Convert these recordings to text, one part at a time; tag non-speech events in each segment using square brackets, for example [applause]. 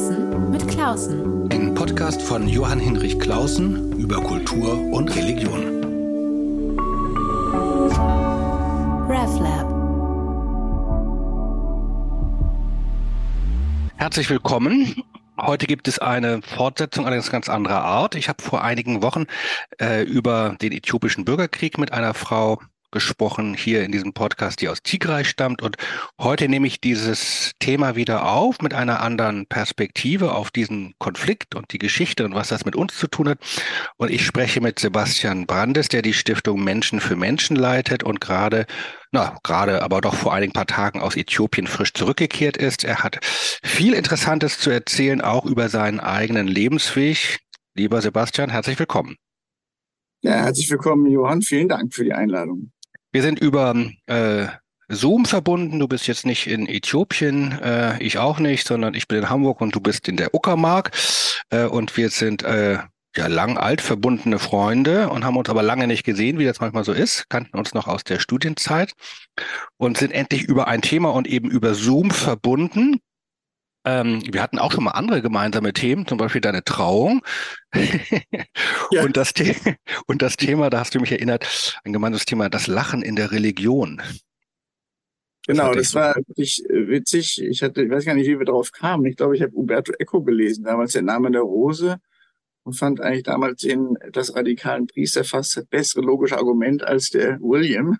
Klausen mit Klausen. Ein Podcast von Johann Hinrich Klausen über Kultur und Religion. RevLab. Herzlich willkommen. Heute gibt es eine Fortsetzung allerdings ganz anderer Art. Ich habe vor einigen Wochen äh, über den äthiopischen Bürgerkrieg mit einer Frau gesprochen hier in diesem Podcast, die aus Tigray stammt. Und heute nehme ich dieses Thema wieder auf mit einer anderen Perspektive auf diesen Konflikt und die Geschichte und was das mit uns zu tun hat. Und ich spreche mit Sebastian Brandes, der die Stiftung Menschen für Menschen leitet und gerade, na, gerade aber doch vor einigen paar Tagen aus Äthiopien frisch zurückgekehrt ist. Er hat viel Interessantes zu erzählen, auch über seinen eigenen Lebensweg. Lieber Sebastian, herzlich willkommen. Ja, herzlich willkommen, Johann. Vielen Dank für die Einladung. Wir sind über äh, Zoom verbunden. Du bist jetzt nicht in Äthiopien, äh, ich auch nicht, sondern ich bin in Hamburg und du bist in der Uckermark. Äh, und wir sind äh, ja lang alt verbundene Freunde und haben uns aber lange nicht gesehen, wie das manchmal so ist, kannten uns noch aus der Studienzeit und sind endlich über ein Thema und eben über Zoom verbunden. Ähm, wir hatten auch schon mal andere gemeinsame Themen, zum Beispiel deine Trauung. [laughs] ja. und, das und das Thema, da hast du mich erinnert, ein gemeinsames Thema, das Lachen in der Religion. Genau, das war wirklich äh, witzig. Ich hatte, ich weiß gar nicht, wie wir darauf kamen. Ich glaube, ich habe Umberto Eco gelesen, damals der Name der Rose und fand eigentlich damals den etwas radikalen Priester fast das bessere logische Argument als der William.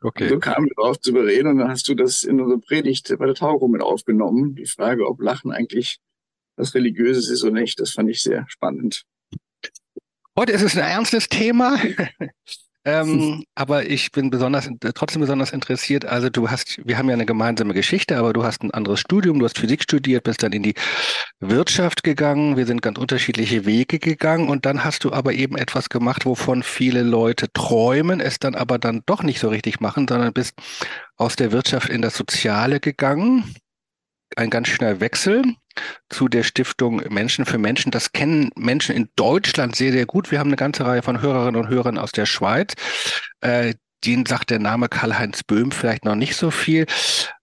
Okay. Und so kamen wir darauf zu bereden und dann hast du das in unserer Predigt bei der Taugung mit aufgenommen. Die Frage, ob Lachen eigentlich was Religiöses ist oder nicht, das fand ich sehr spannend. Heute ist es ein ernstes Thema. [laughs] Ähm, [laughs] aber ich bin besonders, trotzdem besonders interessiert. Also du hast, wir haben ja eine gemeinsame Geschichte, aber du hast ein anderes Studium, du hast Physik studiert, bist dann in die Wirtschaft gegangen. Wir sind ganz unterschiedliche Wege gegangen und dann hast du aber eben etwas gemacht, wovon viele Leute träumen, es dann aber dann doch nicht so richtig machen, sondern bist aus der Wirtschaft in das Soziale gegangen ein ganz schneller Wechsel zu der Stiftung Menschen für Menschen. Das kennen Menschen in Deutschland sehr, sehr gut. Wir haben eine ganze Reihe von Hörerinnen und Hörern aus der Schweiz. Äh, denen sagt der Name Karl-Heinz Böhm vielleicht noch nicht so viel.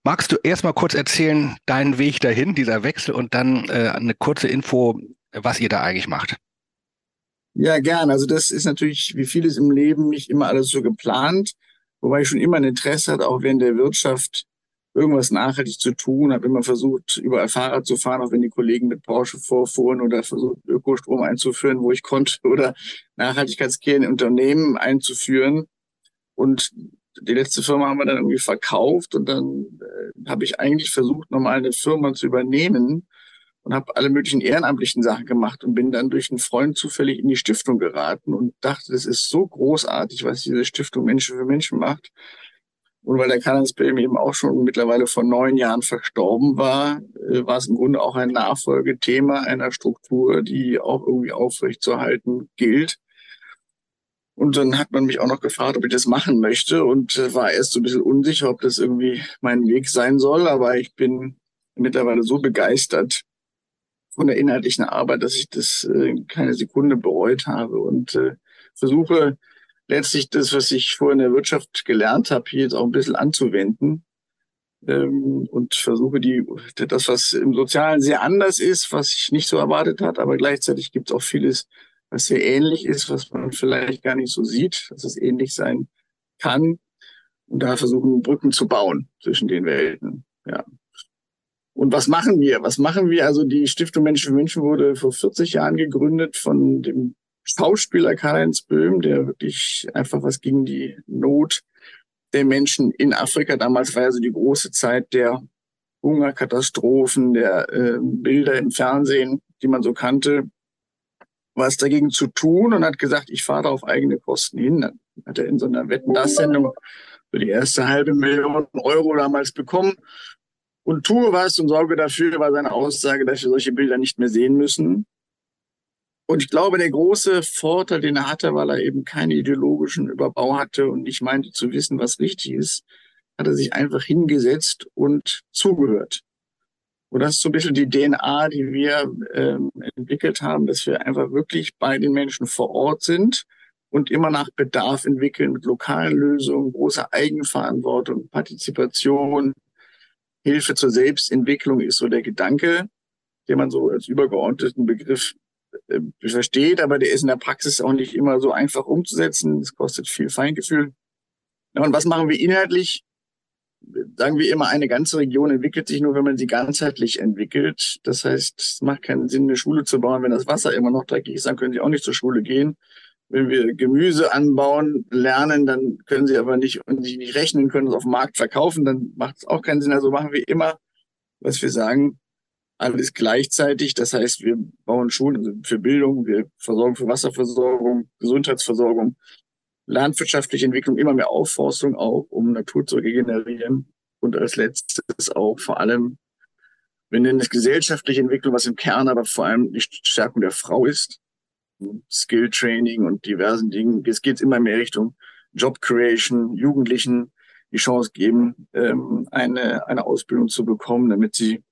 Magst du erst mal kurz erzählen, deinen Weg dahin, dieser Wechsel und dann äh, eine kurze Info, was ihr da eigentlich macht? Ja, gern. Also das ist natürlich wie vieles im Leben nicht immer alles so geplant, wobei ich schon immer ein Interesse hatte, auch während der Wirtschaft irgendwas nachhaltig zu tun, habe immer versucht, überall Fahrrad zu fahren, auch wenn die Kollegen mit Porsche vorfuhren oder versucht, Ökostrom einzuführen, wo ich konnte, [laughs] oder Nachhaltigkeitskehren in Unternehmen einzuführen. Und die letzte Firma haben wir dann irgendwie verkauft und dann äh, habe ich eigentlich versucht, nochmal eine Firma zu übernehmen und habe alle möglichen ehrenamtlichen Sachen gemacht und bin dann durch einen Freund zufällig in die Stiftung geraten und dachte, das ist so großartig, was diese Stiftung Menschen für Menschen macht und weil der Karl-Heinz-Böhm eben auch schon mittlerweile vor neun Jahren verstorben war, äh, war es im Grunde auch ein Nachfolgethema einer Struktur, die auch irgendwie aufrechtzuerhalten gilt. Und dann hat man mich auch noch gefragt, ob ich das machen möchte und äh, war erst so ein bisschen unsicher, ob das irgendwie mein Weg sein soll. Aber ich bin mittlerweile so begeistert von der inhaltlichen Arbeit, dass ich das äh, keine Sekunde bereut habe und versuche letztlich das, was ich vorher in der Wirtschaft gelernt habe, hier jetzt auch ein bisschen anzuwenden ähm, und versuche die das, was im Sozialen sehr anders ist, was ich nicht so erwartet hat, aber gleichzeitig gibt es auch vieles, was sehr ähnlich ist, was man vielleicht gar nicht so sieht, dass es ähnlich sein kann. Und da versuchen Brücken zu bauen zwischen den Welten. Ja. Und was machen wir? Was machen wir? Also die Stiftung Menschen für Menschen wurde vor 40 Jahren gegründet von dem Schauspieler Karl-Heinz Böhm, der wirklich einfach was gegen die Not der Menschen in Afrika. Damals war ja so die große Zeit der Hungerkatastrophen, der äh, Bilder im Fernsehen, die man so kannte, was dagegen zu tun und hat gesagt, ich fahre auf eigene Kosten hin. Dann hat er in so einer Wetten-Das-Sendung so die erste halbe Million Euro damals bekommen und tue was und sorge dafür, war seine Aussage, dass wir solche Bilder nicht mehr sehen müssen. Und ich glaube, der große Vorteil, den er hatte, weil er eben keinen ideologischen Überbau hatte und nicht meinte zu wissen, was richtig ist, hat er sich einfach hingesetzt und zugehört. Und das ist so ein bisschen die DNA, die wir ähm, entwickelt haben, dass wir einfach wirklich bei den Menschen vor Ort sind und immer nach Bedarf entwickeln mit lokalen Lösungen, großer Eigenverantwortung, Partizipation, Hilfe zur Selbstentwicklung ist so der Gedanke. den man so als übergeordneten Begriff versteht, aber der ist in der Praxis auch nicht immer so einfach umzusetzen. Es kostet viel Feingefühl. Und was machen wir inhaltlich? Sagen wir immer, eine ganze Region entwickelt sich nur, wenn man sie ganzheitlich entwickelt. Das heißt, es macht keinen Sinn, eine Schule zu bauen, wenn das Wasser immer noch dreckig ist, dann können sie auch nicht zur Schule gehen. Wenn wir Gemüse anbauen, lernen, dann können sie aber nicht und sie nicht rechnen, können es auf dem Markt verkaufen, dann macht es auch keinen Sinn. Also machen wir immer, was wir sagen, alles gleichzeitig. Das heißt, wir bauen Schulen also für Bildung, wir versorgen für Wasserversorgung, Gesundheitsversorgung, landwirtschaftliche Entwicklung, immer mehr Aufforstung auch, um Natur zu regenerieren. Und als letztes auch vor allem, wir nennen es gesellschaftliche Entwicklung, was im Kern aber vor allem die Stärkung der Frau ist. Skill Training und diversen Dingen. Es geht immer mehr Richtung Job Creation, Jugendlichen die Chance geben, ähm, eine, eine Ausbildung zu bekommen, damit sie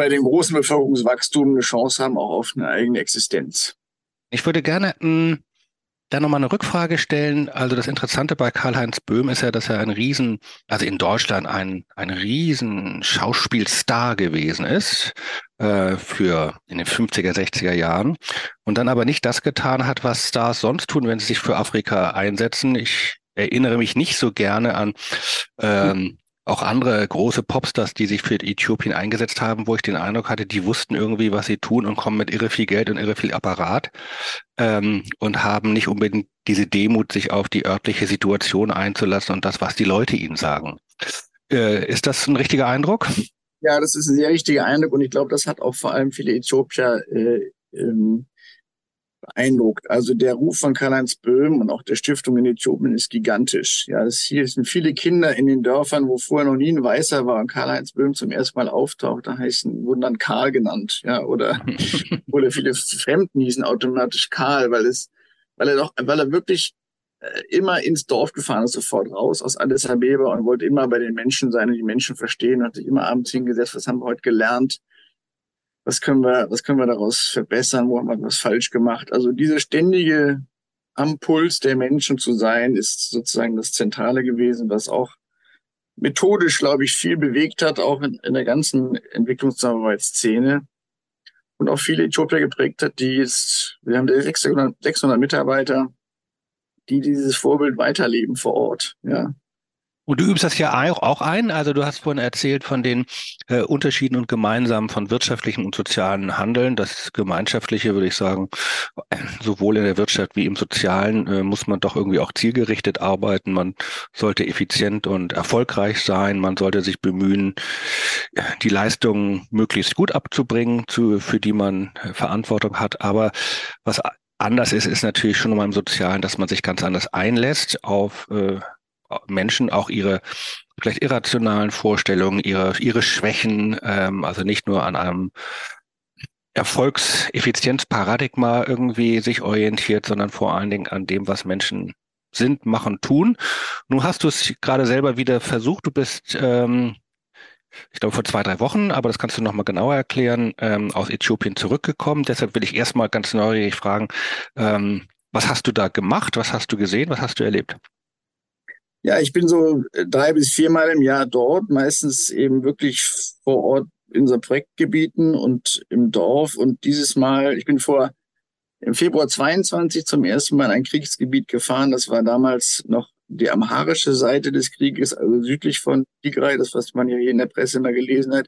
bei dem großen Bevölkerungswachstum eine Chance haben, auch auf eine eigene Existenz. Ich würde gerne mh, hm, da nochmal eine Rückfrage stellen. Also das Interessante bei Karl-Heinz Böhm ist ja, dass er ein Riesen, also in Deutschland ein, ein Riesen Schauspielstar gewesen ist äh, für in den 50er, 60er Jahren und dann aber nicht das getan hat, was Stars sonst tun, wenn sie sich für Afrika einsetzen. Ich erinnere mich nicht so gerne an ähm, auch andere große Popstars, die sich für Äthiopien eingesetzt haben, wo ich den Eindruck hatte, die wussten irgendwie, was sie tun und kommen mit irre viel Geld und irre viel Apparat ähm, und haben nicht unbedingt diese Demut, sich auf die örtliche Situation einzulassen und das, was die Leute ihnen sagen. Äh, ist das ein richtiger Eindruck? Ja, das ist ein sehr richtiger Eindruck und ich glaube, das hat auch vor allem viele Äthiopier äh, ähm, beeindruckt. Also der Ruf von Karl-Heinz Böhm und auch der Stiftung in Äthiopien ist gigantisch. Ja, es hier sind viele Kinder in den Dörfern, wo vorher noch nie ein Weißer war und Karl-Heinz Böhm zum ersten Mal auftaucht, da heißen, wurden dann Karl genannt, ja, oder, [laughs] oder viele Fremden hießen automatisch Karl, weil es, weil er doch, weil er wirklich äh, immer ins Dorf gefahren ist, sofort raus aus Addis Abeba und wollte immer bei den Menschen sein und die Menschen verstehen, hat sich immer abends hingesetzt, was haben wir heute gelernt, was können wir, was können wir daraus verbessern, wo haben wir was falsch gemacht. Also diese ständige am Puls der Menschen zu sein, ist sozusagen das Zentrale gewesen, was auch methodisch, glaube ich, viel bewegt hat, auch in, in der ganzen Entwicklungszusammenarbeitsszene und auch viele Äthiopier geprägt hat, die jetzt, wir haben 600, 600 Mitarbeiter, die dieses Vorbild weiterleben vor Ort, ja. Und du übst das ja auch ein. Also du hast vorhin erzählt von den äh, Unterschieden und Gemeinsamen von wirtschaftlichem und sozialen Handeln. Das Gemeinschaftliche würde ich sagen, äh, sowohl in der Wirtschaft wie im Sozialen äh, muss man doch irgendwie auch zielgerichtet arbeiten. Man sollte effizient und erfolgreich sein. Man sollte sich bemühen, die Leistungen möglichst gut abzubringen, zu, für die man äh, Verantwortung hat. Aber was anders ist, ist natürlich schon nochmal im Sozialen, dass man sich ganz anders einlässt auf äh, Menschen auch ihre vielleicht irrationalen Vorstellungen, ihre, ihre Schwächen, ähm, also nicht nur an einem Erfolgseffizienzparadigma irgendwie sich orientiert, sondern vor allen Dingen an dem, was Menschen sind, machen, tun. Nun hast du es gerade selber wieder versucht. Du bist, ähm, ich glaube, vor zwei, drei Wochen, aber das kannst du nochmal genauer erklären, ähm, aus Äthiopien zurückgekommen. Deshalb will ich erstmal ganz neugierig fragen, ähm, was hast du da gemacht? Was hast du gesehen? Was hast du erlebt? Ja, ich bin so äh, drei bis viermal im Jahr dort, meistens eben wirklich vor Ort in so Projektgebieten und im Dorf. Und dieses Mal, ich bin vor im Februar 22 zum ersten Mal in ein Kriegsgebiet gefahren. Das war damals noch die amharische Seite des Krieges, also südlich von Tigray, das, was man ja hier in der Presse immer gelesen hat.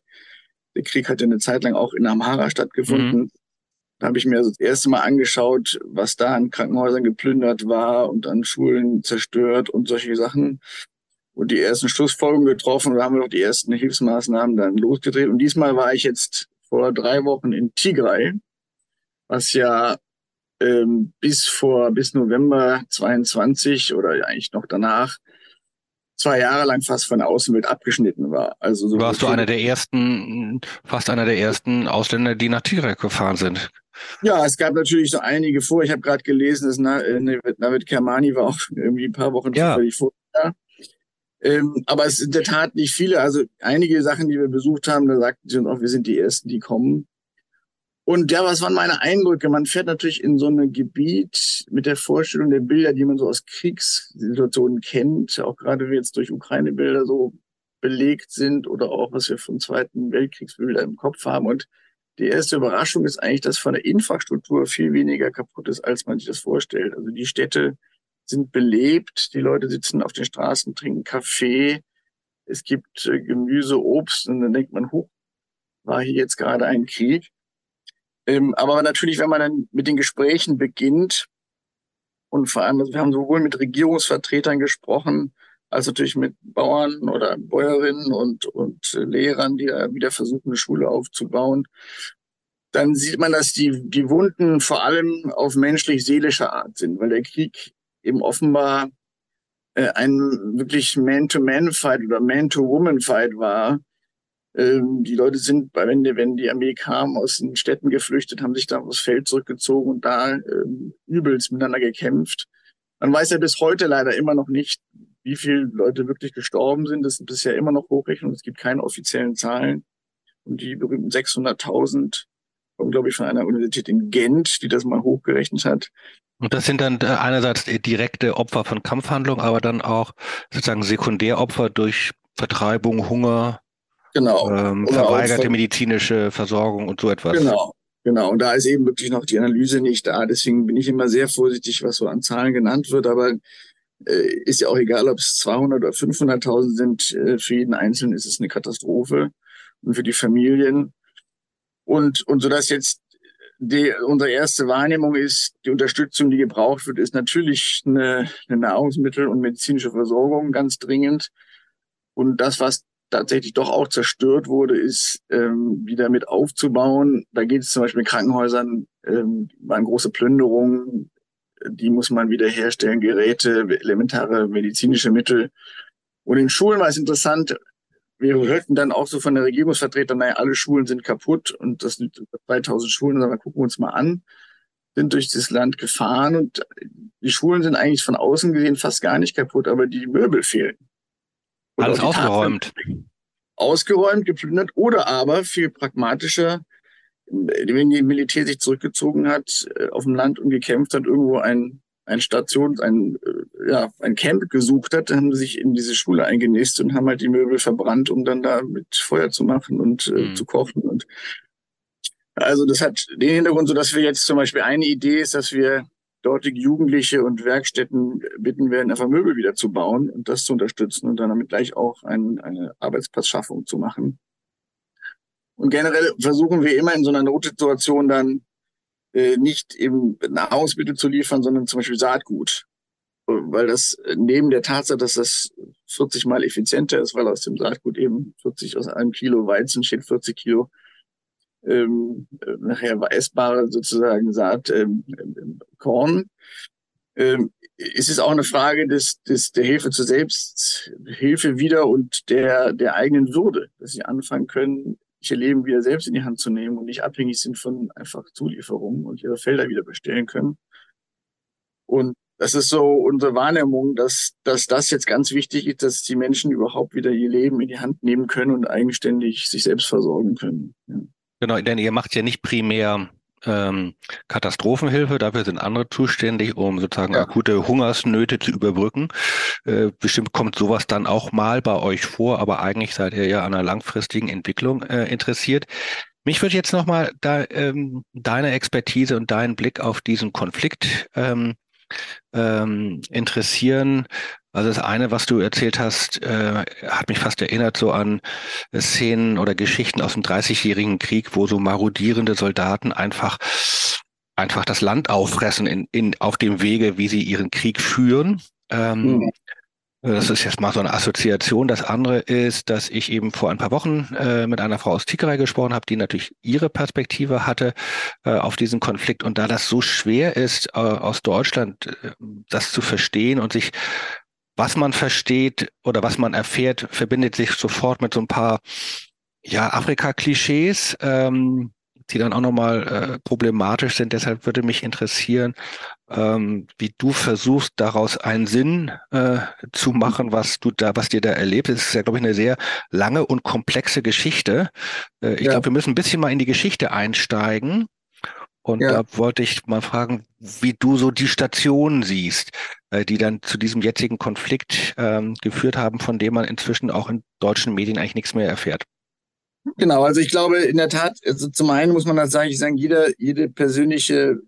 Der Krieg hat ja eine Zeit lang auch in Amhara stattgefunden. Mhm. Da habe ich mir das erste Mal angeschaut, was da an Krankenhäusern geplündert war und an Schulen zerstört und solche Sachen. Und die ersten Schlussfolgerungen getroffen da haben wir auch die ersten Hilfsmaßnahmen dann losgedreht. Und diesmal war ich jetzt vor drei Wochen in Tigray, was ja ähm, bis vor, bis November 22 oder eigentlich noch danach zwei Jahre lang fast von der Außenwelt abgeschnitten war. Also so warst du einer der ersten, fast einer der ersten Ausländer, die nach Tirek gefahren sind. Ja, es gab natürlich so einige vor. Ich habe gerade gelesen, dass äh, Navid Kermani war auch [laughs] irgendwie ein paar Wochen ja. vorher. Ähm, aber es sind in der Tat nicht viele. Also einige Sachen, die wir besucht haben, da sagten sie auch, wir sind die Ersten, die kommen. Und ja, was waren meine Eindrücke? Man fährt natürlich in so ein Gebiet mit der Vorstellung der Bilder, die man so aus Kriegssituationen kennt, auch gerade jetzt durch Ukraine-Bilder so belegt sind oder auch was wir vom Zweiten Weltkriegsbilder im Kopf haben. Und die erste Überraschung ist eigentlich, dass von der Infrastruktur viel weniger kaputt ist, als man sich das vorstellt. Also die Städte sind belebt, die Leute sitzen auf den Straßen, trinken Kaffee, es gibt äh, Gemüse, Obst und dann denkt man, hoch, war hier jetzt gerade ein Krieg. Ähm, aber natürlich, wenn man dann mit den Gesprächen beginnt und vor allem, also wir haben sowohl mit Regierungsvertretern gesprochen, als natürlich mit Bauern oder Bäuerinnen und, und Lehrern, die da wieder versuchen, eine Schule aufzubauen, dann sieht man, dass die, die Wunden vor allem auf menschlich-seelischer Art sind, weil der Krieg eben offenbar äh, ein wirklich Man-to-Man-Fight oder Man-to-Woman-Fight war. Ähm, die Leute sind, wenn wenn die Armee kam, aus den Städten geflüchtet, haben sich da aufs Feld zurückgezogen und da ähm, übelst miteinander gekämpft. Man weiß ja bis heute leider immer noch nicht, wie viele Leute wirklich gestorben sind. Das sind bisher immer noch Hochrechnungen. Es gibt keine offiziellen Zahlen. Und die berühmten 600.000 kommen, glaube ich, von einer Universität in Gent, die das mal hochgerechnet hat. Und das sind dann äh, einerseits direkte Opfer von Kampfhandlungen, aber dann auch sozusagen Sekundäropfer durch Vertreibung, Hunger, genau. ähm, verweigerte medizinische Versorgung und so etwas. Genau, genau. Und da ist eben wirklich noch die Analyse nicht da. Deswegen bin ich immer sehr vorsichtig, was so an Zahlen genannt wird. Aber äh, ist ja auch egal, ob es 200 oder 500.000 sind. Äh, für jeden Einzelnen ist es eine Katastrophe und für die Familien. Und, und so dass jetzt die, unsere erste Wahrnehmung ist, die Unterstützung, die gebraucht wird, ist natürlich eine, eine Nahrungsmittel- und medizinische Versorgung ganz dringend. Und das, was tatsächlich doch auch zerstört wurde, ist ähm, wieder mit aufzubauen. Da geht es zum Beispiel in Krankenhäusern, ähm, waren große Plünderungen, die muss man wieder herstellen, Geräte, elementare medizinische Mittel. Und in Schulen war es interessant, wir hörten dann auch so von der Regierungsvertreter, naja, alle Schulen sind kaputt und das sind 2000 Schulen, dann gucken wir uns mal an, sind durch das Land gefahren und die Schulen sind eigentlich von außen gesehen fast gar nicht kaputt, aber die Möbel fehlen. Und Alles ausgeräumt. Ausgeräumt, geplündert oder aber viel pragmatischer, wenn die Militär sich zurückgezogen hat, äh, auf dem Land und gekämpft hat, irgendwo ein ein Station, ein, äh, ja, ein Camp gesucht hat, haben sie sich in diese Schule eingenistet und haben halt die Möbel verbrannt, um dann da mit Feuer zu machen und äh, mhm. zu kochen. Und also das hat den Hintergrund, so dass wir jetzt zum Beispiel eine Idee ist, dass wir dortige Jugendliche und Werkstätten bitten werden, einfach Möbel wieder zu bauen und das zu unterstützen und dann damit gleich auch ein, eine Arbeitsplatzschaffung zu machen. Und generell versuchen wir immer in so einer Notsituation dann äh, nicht eben Nahrungsmittel zu liefern, sondern zum Beispiel Saatgut. Weil das äh, neben der Tatsache, dass das 40 mal effizienter ist, weil aus dem Saatgut eben 40 aus einem Kilo Weizen steht 40 Kilo ähm, äh, nachher essbare sozusagen Saat ähm, Korn. Ähm, es ist auch eine Frage des, des, der Hilfe zur Selbsthilfe wieder und der, der eigenen Würde, dass sie anfangen können, ihr Leben wieder selbst in die Hand zu nehmen und nicht abhängig sind von einfach Zulieferungen und ihre Felder wieder bestellen können. Und das ist so unsere Wahrnehmung, dass, dass das jetzt ganz wichtig ist, dass die Menschen überhaupt wieder ihr Leben in die Hand nehmen können und eigenständig sich selbst versorgen können. Ja. Genau, denn ihr macht ja nicht primär ähm, Katastrophenhilfe, dafür sind andere zuständig, um sozusagen ja. akute Hungersnöte zu überbrücken. Äh, bestimmt kommt sowas dann auch mal bei euch vor, aber eigentlich seid ihr ja an einer langfristigen Entwicklung äh, interessiert. Mich würde jetzt nochmal da, ähm, deine Expertise und deinen Blick auf diesen Konflikt ähm, ähm, interessieren. Also das eine, was du erzählt hast, äh, hat mich fast erinnert so an Szenen oder Geschichten aus dem Dreißigjährigen Krieg, wo so marodierende Soldaten einfach einfach das Land auffressen in, in, auf dem Wege, wie sie ihren Krieg führen. Ähm, mhm. Das ist jetzt mal so eine Assoziation. Das andere ist, dass ich eben vor ein paar Wochen äh, mit einer Frau aus Tickerei gesprochen habe, die natürlich ihre Perspektive hatte äh, auf diesen Konflikt. Und da das so schwer ist, äh, aus Deutschland äh, das zu verstehen und sich was man versteht oder was man erfährt, verbindet sich sofort mit so ein paar ja, Afrika-Klischees, ähm, die dann auch nochmal äh, problematisch sind. Deshalb würde mich interessieren, ähm, wie du versuchst, daraus einen Sinn äh, zu machen, was du da, was dir da erlebt. Es ist ja, glaube ich, eine sehr lange und komplexe Geschichte. Äh, ich ja. glaube, wir müssen ein bisschen mal in die Geschichte einsteigen. Und ja. da wollte ich mal fragen, wie du so die Stationen siehst. äh, die dann zu diesem jetzigen Konflikt ähm, geführt haben, von dem man inzwischen auch in deutschen Medien eigentlich nichts mehr erfährt. Genau, also ich glaube in der Tat, also zum einen muss man das sagen, ich sagen, jeder, jede persönliche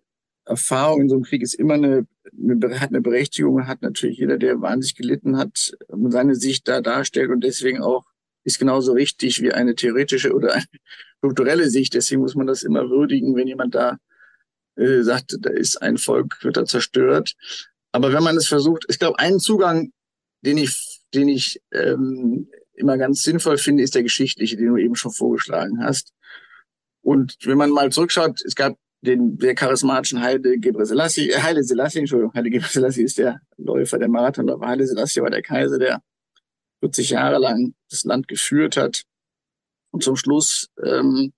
Erfahrung in so einem Krieg ist immer eine, eine, hat eine Berechtigung, hat natürlich jeder, der wahnsinnig gelitten hat, seine Sicht da darstellt und deswegen auch ist genauso richtig wie eine theoretische oder eine [laughs] strukturelle Sicht. Deswegen muss man das immer würdigen, wenn jemand da äh, sagt, da ist ein Volk, wird da zerstört. Aber wenn man es versucht, ich glaube, einen Zugang, den ich, den ich ähm, immer ganz sinnvoll finde, ist der geschichtliche, den du eben schon vorgeschlagen hast. Und wenn man mal zurückschaut, es gab den sehr charismatischen Heide Gebre Selassie, äh, Heile Selassie, Entschuldigung, Heile Gebre Selassie ist der Läufer, der Marathonläufer. Heile Selassie war der Kaiser, der 40 Jahre lang das Land geführt hat und zum Schluss ähm,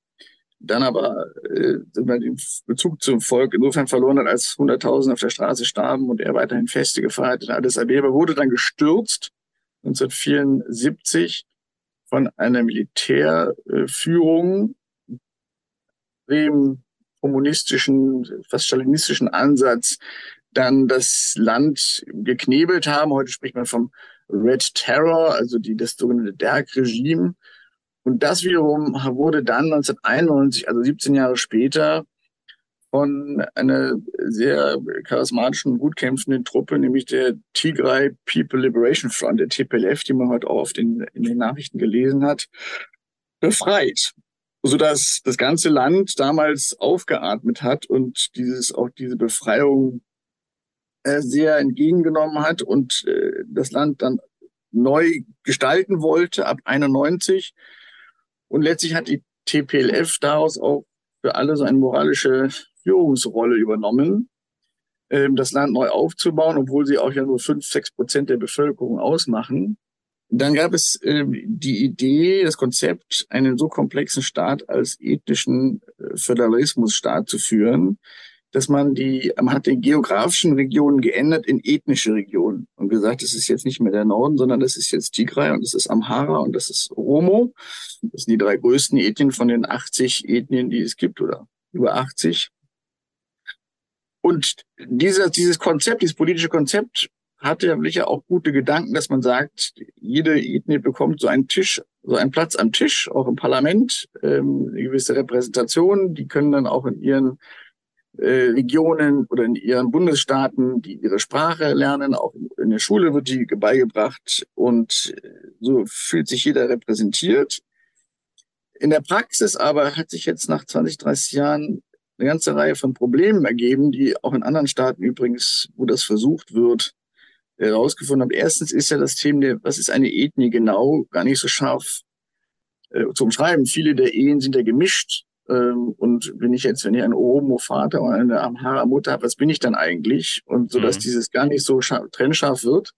dann aber äh, den Bezug zum Volk insofern verloren hat, als Hunderttausende auf der Straße starben und er weiterhin Feste gefeiert hat. Addis Abeba wurde dann gestürzt 1974 von einer Militärführung, dem kommunistischen, fast stalinistischen Ansatz, dann das Land geknebelt haben. Heute spricht man vom Red Terror, also die, das sogenannte Derg-Regime. Und das wiederum wurde dann 1991, also 17 Jahre später, von einer sehr charismatischen, gut kämpfenden Truppe, nämlich der Tigray People Liberation Front, der TPLF, die man heute auch oft in, in den Nachrichten gelesen hat, befreit. Sodass das ganze Land damals aufgeatmet hat und dieses, auch diese Befreiung äh, sehr entgegengenommen hat und äh, das Land dann neu gestalten wollte ab 91. Und letztlich hat die TPLF daraus auch für alle so eine moralische Führungsrolle übernommen, ähm, das Land neu aufzubauen, obwohl sie auch ja nur fünf, sechs Prozent der Bevölkerung ausmachen. Dann gab es ähm, die Idee, das Konzept, einen so komplexen Staat als ethnischen äh, Föderalismusstaat zu führen, dass man die, man hat die geografischen Regionen geändert in ethnische Regionen und gesagt, das ist jetzt nicht mehr der Norden, sondern das ist jetzt Tigray und das ist Amhara und das ist Oromo. Das sind die drei größten Ethnien von den 80 Ethnien, die es gibt oder über 80. Und dieser, dieses Konzept, dieses politische Konzept hatte ja sicher auch gute Gedanken, dass man sagt, jede Ethnie bekommt so einen Tisch, so einen Platz am Tisch, auch im Parlament, ähm, eine gewisse Repräsentation. Die können dann auch in ihren äh, Regionen oder in ihren Bundesstaaten die ihre Sprache lernen. Auch in der Schule wird die beigebracht und äh, so fühlt sich jeder repräsentiert. In der Praxis aber hat sich jetzt nach 20, 30 Jahren eine ganze Reihe von Problemen ergeben, die auch in anderen Staaten übrigens, wo das versucht wird, herausgefunden haben. Erstens ist ja das Thema, der, was ist eine Ethnie genau, gar nicht so scharf äh, zu umschreiben. Viele der Ehen sind ja gemischt. Ähm, und wenn ich jetzt, wenn ich einen Oromo-Vater oder eine Amhara-Mutter habe, was bin ich dann eigentlich? Und so, dass mhm. dieses gar nicht so scharf, trennscharf wird,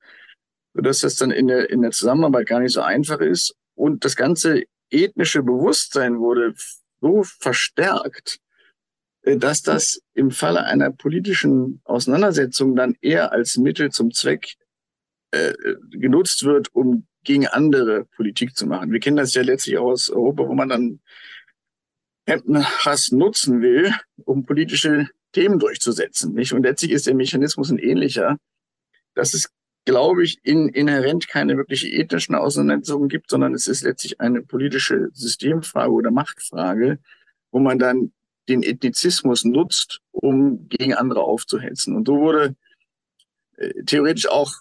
sodass das dann in der, in der Zusammenarbeit gar nicht so einfach ist. Und das ganze ethnische Bewusstsein wurde so verstärkt, äh, dass das im Falle einer politischen Auseinandersetzung dann eher als Mittel zum Zweck äh, genutzt wird, um gegen andere Politik zu machen. Wir kennen das ja letztlich aus Europa, wo man dann Hass nutzen will, um politische Themen durchzusetzen. Nicht? Und letztlich ist der Mechanismus ein ähnlicher, dass es, glaube ich, in, inhärent keine wirkliche ethnischen Auseinandersetzungen gibt, sondern es ist letztlich eine politische Systemfrage oder Machtfrage, wo man dann den Ethnizismus nutzt, um gegen andere aufzuhetzen. Und so wurde äh, theoretisch auch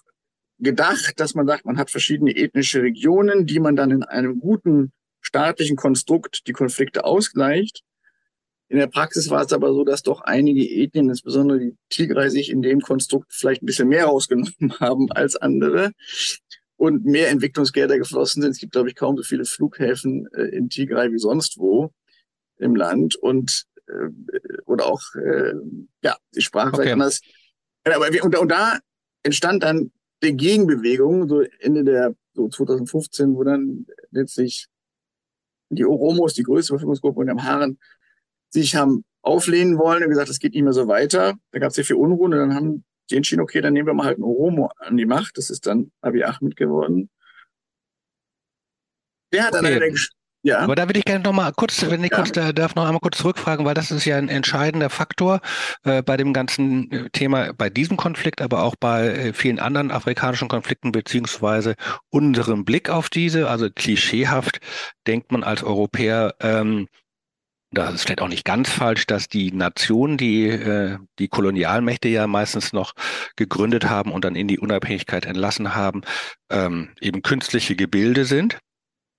gedacht, dass man sagt, man hat verschiedene ethnische Regionen, die man dann in einem guten staatlichen Konstrukt die Konflikte ausgleicht. In der Praxis war es aber so, dass doch einige Ethnien, insbesondere die Tigray, sich in dem Konstrukt vielleicht ein bisschen mehr rausgenommen [laughs] haben als andere und mehr Entwicklungsgelder geflossen sind. Es gibt, glaube ich, kaum so viele Flughäfen äh, in Tigray wie sonst wo im Land. Und oder auch, äh, ja, die Sprache okay. anders. Aber wir, und, und da entstand dann die Gegenbewegung, so Ende der, so 2015, wo dann letztlich die Oromos, die größte Bevölkerungsgruppe und am Haaren, sich haben auflehnen wollen und gesagt, das geht nicht mehr so weiter. Da gab es sehr viel Unruhe und dann haben die entschieden, okay, dann nehmen wir mal halt einen Oromo an die Macht. Das ist dann Abiy Ahmed geworden. Der hat okay. an einer Ja. Aber da würde ich gerne noch mal kurz, wenn ich ja. kurz da darf, noch einmal kurz zurückfragen, weil das ist ja ein entscheidender Faktor äh, bei dem ganzen äh, Thema, bei diesem Konflikt, aber auch bei äh, vielen anderen afrikanischen Konflikten beziehungsweise unserem Blick auf diese. Also klischeehaft denkt man als Europäer, ähm, das ist vielleicht auch nicht ganz falsch, dass die Nationen, die äh, die Kolonialmächte ja meistens noch gegründet haben und dann in die Unabhängigkeit entlassen haben, ähm, eben künstliche Gebilde sind.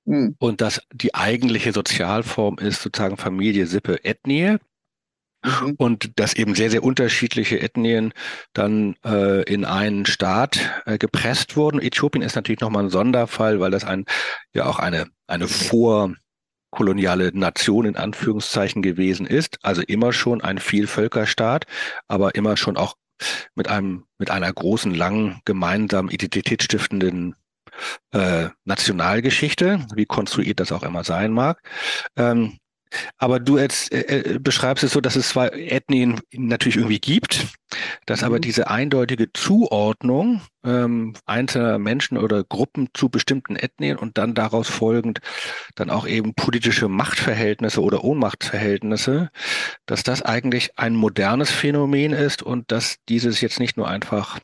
Mhm. Und dass die eigentliche Sozialform ist sozusagen Familie, Sippe, Ethnie. Mhm. Und dass eben sehr, sehr unterschiedliche Ethnien dann äh, in einen Staat äh, gepresst wurden. Äthiopien ist natürlich nochmal ein Sonderfall, weil das ein, ja auch eine, eine vorkoloniale Nation in Anführungszeichen gewesen ist. Also immer schon ein Vielvölkerstaat, aber immer schon auch mit einem, mit einer großen, langen, gemeinsamen, identitätsstiftenden äh, Nationalgeschichte, wie konstruiert das auch immer sein mag. Ähm, aber du jetzt äh, äh, beschreibst es so, dass es zwei Ethnien natürlich irgendwie gibt, dass aber mhm. diese eindeutige Zuordnung ähm, einzelner Menschen oder Gruppen zu bestimmten Ethnien und dann daraus folgend dann auch eben politische Machtverhältnisse oder Ohnmachtsverhältnisse, dass das eigentlich ein modernes Phänomen ist und dass dieses jetzt nicht nur einfach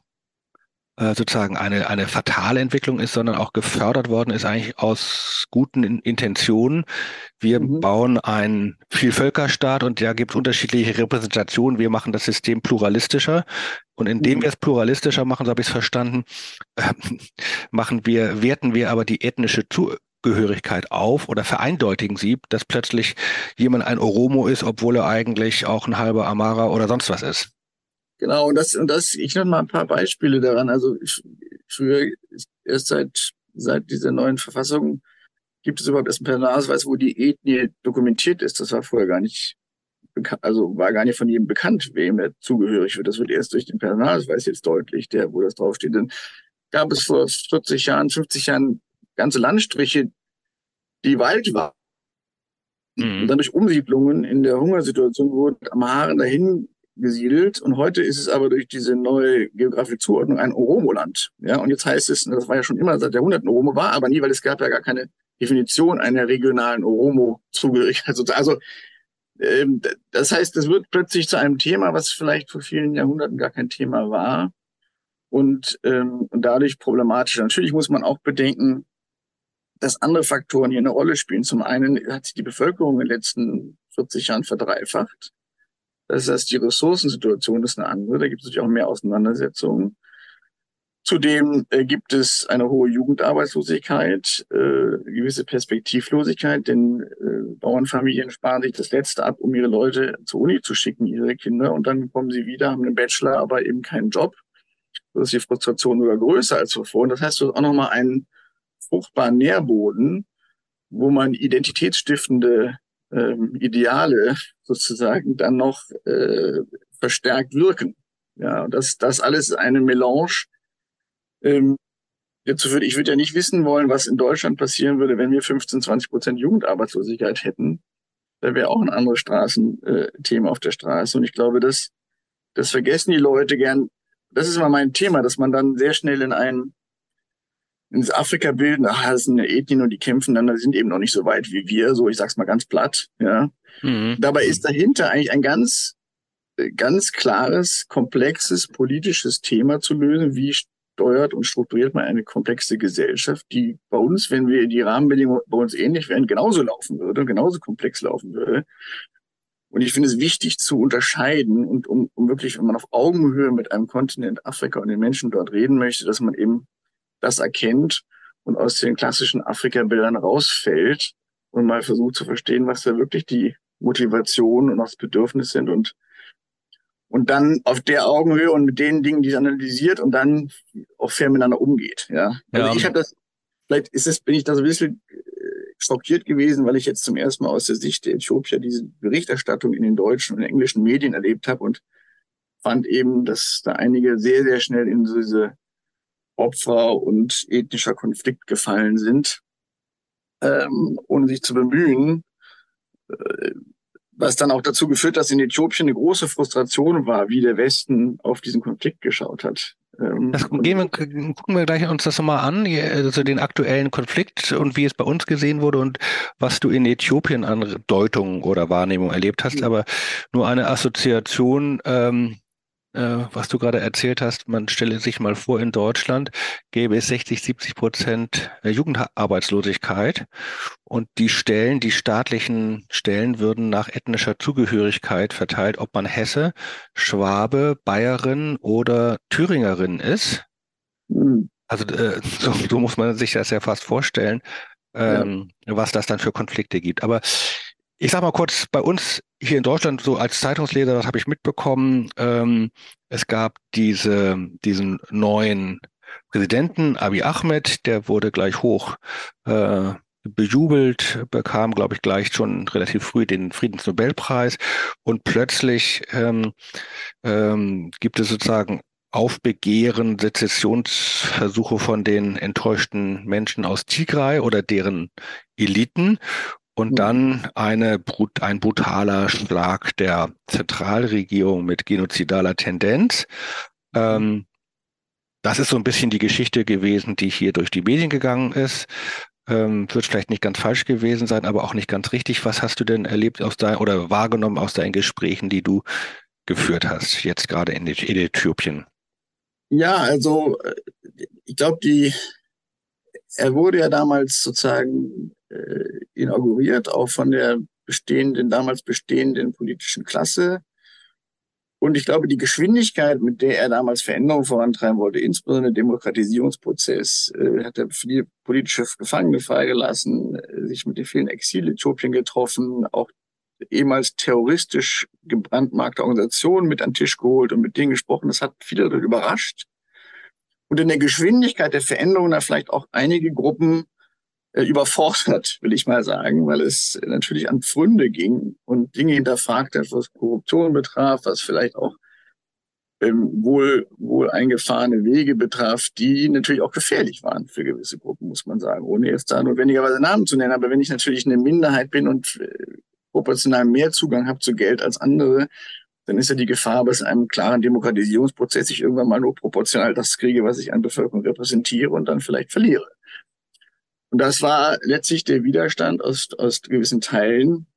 sozusagen eine, eine fatale Entwicklung ist, sondern auch gefördert worden ist eigentlich aus guten Intentionen. Wir mhm. bauen einen Vielvölkerstaat und da gibt es unterschiedliche Repräsentationen. Wir machen das System pluralistischer. Und indem mhm. wir es pluralistischer machen, so habe ich es verstanden, äh, machen wir, werten wir aber die ethnische Zugehörigkeit auf oder vereindeutigen sie, dass plötzlich jemand ein Oromo ist, obwohl er eigentlich auch ein halber Amara oder sonst was ist. Genau, und das, und das, ich nenne mal ein paar Beispiele daran. Also früher, erst seit, seit dieser neuen Verfassung gibt es überhaupt erst einen Personalausweis, wo die Ethnie dokumentiert ist. Das war vorher gar nicht bekannt, also war gar nicht von jedem bekannt, wem er zugehörig wird. Das wird erst durch den Personalausweis jetzt deutlich, der, wo das draufsteht. Dann gab es vor 40 Jahren, 50 Jahren ganze Landstriche, die Wald waren. Mhm. Und dann durch Umsiedlungen in der Hungersituation wurden am Haaren dahin gesiedelt und heute ist es aber durch diese neue geografische Zuordnung ein Oromo-Land. Ja, und jetzt heißt es, das war ja schon immer seit Jahrhunderten Oromo, war aber nie, weil es gab ja gar keine Definition einer regionalen Oromo-Zugehörigkeit. Also ähm, das heißt, es wird plötzlich zu einem Thema, was vielleicht vor vielen Jahrhunderten gar kein Thema war und, ähm, und dadurch problematisch. Natürlich muss man auch bedenken, dass andere Faktoren hier eine Rolle spielen. Zum einen hat sich die Bevölkerung in den letzten 40 Jahren verdreifacht. Das heißt, die Ressourcensituation ist eine andere. Da gibt es natürlich auch mehr Auseinandersetzungen. Zudem äh, gibt es eine hohe Jugendarbeitslosigkeit, äh, gewisse Perspektivlosigkeit, denn äh, Bauernfamilien sparen sich das Letzte ab, um ihre Leute zur Uni zu schicken, ihre Kinder, und dann kommen sie wieder, haben einen Bachelor, aber eben keinen Job. So ist die Frustration sogar größer als zuvor. Und das heißt, du hast auch nochmal einen fruchtbaren Nährboden, wo man identitätsstiftende ähm, Ideale sozusagen dann noch äh, verstärkt wirken. Ja, das, das alles eine Melange. Ähm, dazu würde, ich würde ja nicht wissen wollen, was in Deutschland passieren würde, wenn wir 15, 20 Prozent Jugendarbeitslosigkeit hätten. Da wäre auch ein anderes Straßenthema äh, auf der Straße. Und ich glaube, das, das vergessen die Leute gern. Das ist immer mein Thema, dass man dann sehr schnell in einen ins Afrika bilden, ach, das sind Ethnien und die kämpfen dann, die sind eben noch nicht so weit wie wir, so ich sag's mal ganz platt, ja. Mhm. Dabei ist dahinter eigentlich ein ganz, ganz klares, komplexes politisches Thema zu lösen, wie steuert und strukturiert man eine komplexe Gesellschaft, die bei uns, wenn wir die Rahmenbedingungen bei uns ähnlich wären, genauso laufen würde, genauso komplex laufen würde. Und ich finde es wichtig zu unterscheiden und um, um wirklich, wenn man auf Augenhöhe mit einem Kontinent Afrika und den Menschen dort reden möchte, dass man eben das erkennt und aus den klassischen Afrika-Bildern rausfällt und mal versucht zu verstehen, was da wirklich die Motivation und das Bedürfnis sind und und dann auf der Augenhöhe und mit den Dingen, die es analysiert und dann auch fair miteinander umgeht. Ja, also ja. ich habe das, vielleicht ist es, bin ich da so ein bisschen äh, schockiert gewesen, weil ich jetzt zum ersten Mal aus der Sicht der Äthiopier diese Berichterstattung in den deutschen und englischen Medien erlebt habe und fand eben, dass da einige sehr, sehr schnell in diese Opfer und ethnischer Konflikt gefallen sind, ähm, ohne sich zu bemühen, äh, was dann auch dazu geführt, dass in Äthiopien eine große Frustration war, wie der Westen auf diesen Konflikt geschaut hat. Ähm, das gehen wir, gucken wir gleich uns das nochmal an, also den aktuellen Konflikt und wie es bei uns gesehen wurde und was du in Äthiopien an Deutung oder Wahrnehmung erlebt hast. Aber nur eine Assoziation, ähm, äh, was du gerade erzählt hast, man stelle sich mal vor, in Deutschland gäbe es 60, 70 Prozent äh, Jugendarbeitslosigkeit und die Stellen, die staatlichen Stellen würden nach ethnischer Zugehörigkeit verteilt, ob man Hesse, Schwabe, Bayerin oder Thüringerin ist. Mhm. Also äh, [laughs] so, so, muss man sich das ja fast vorstellen, ähm, ja. was das dann für Konflikte gibt. Aber ich sag mal kurz, bei uns hier in Deutschland, so als Zeitungsleser, das habe ich mitbekommen, ähm, es gab diese, diesen neuen Präsidenten, Abiy Ahmed, der wurde gleich hoch äh, bejubelt, bekam, glaube ich, gleich schon relativ früh den Friedensnobelpreis und plötzlich ähm, ähm, gibt es sozusagen Aufbegehren, Sezessionsversuche von den enttäuschten Menschen aus Tigray oder deren Eliten und mhm. dann eine, ein brutaler Schlag der Zentralregierung mit genozidaler Tendenz. Ähm, das ist so ein bisschen die Geschichte gewesen, die hier durch die Medien gegangen ist. Ähm, wird vielleicht nicht ganz falsch gewesen sein, aber auch nicht ganz richtig. Was hast du denn erlebt aus dein, oder wahrgenommen aus deinen Gesprächen, die du geführt hast, jetzt gerade in, in Äthiopien? Ja, also äh, ich glaube, die er wurde ja damals sozusagen äh, inauguriert, auch von der bestehenden, damals bestehenden politischen Klasse. Und ich glaube, die Geschwindigkeit, mit der er damals Veränderungen vorantreiben wollte, insbesondere Demokratisierungsprozess, äh, hat er viele politische Gefangene freigelassen, äh, sich mit den vielen Exil-Äthiopien getroffen, auch ehemals terroristisch gebrandmarkte Organisationen mit an den Tisch geholt und mit denen gesprochen. Das hat viele überrascht. Und in der Geschwindigkeit der Veränderungen da vielleicht auch einige Gruppen überfordert, will ich mal sagen, weil es natürlich an Pfründe ging und Dinge hinterfragt hat, was Korruption betraf, was vielleicht auch ähm, wohl, wohl eingefahrene Wege betraf, die natürlich auch gefährlich waren für gewisse Gruppen, muss man sagen, ohne jetzt da notwendigerweise Namen zu nennen. Aber wenn ich natürlich eine Minderheit bin und äh, proportional mehr Zugang habe zu Geld als andere, dann ist ja die Gefahr, dass einem klaren Demokratisierungsprozess ich irgendwann mal nur proportional das kriege, was ich an Bevölkerung repräsentiere und dann vielleicht verliere. Und das war letztlich der Widerstand aus, aus gewissen Teilen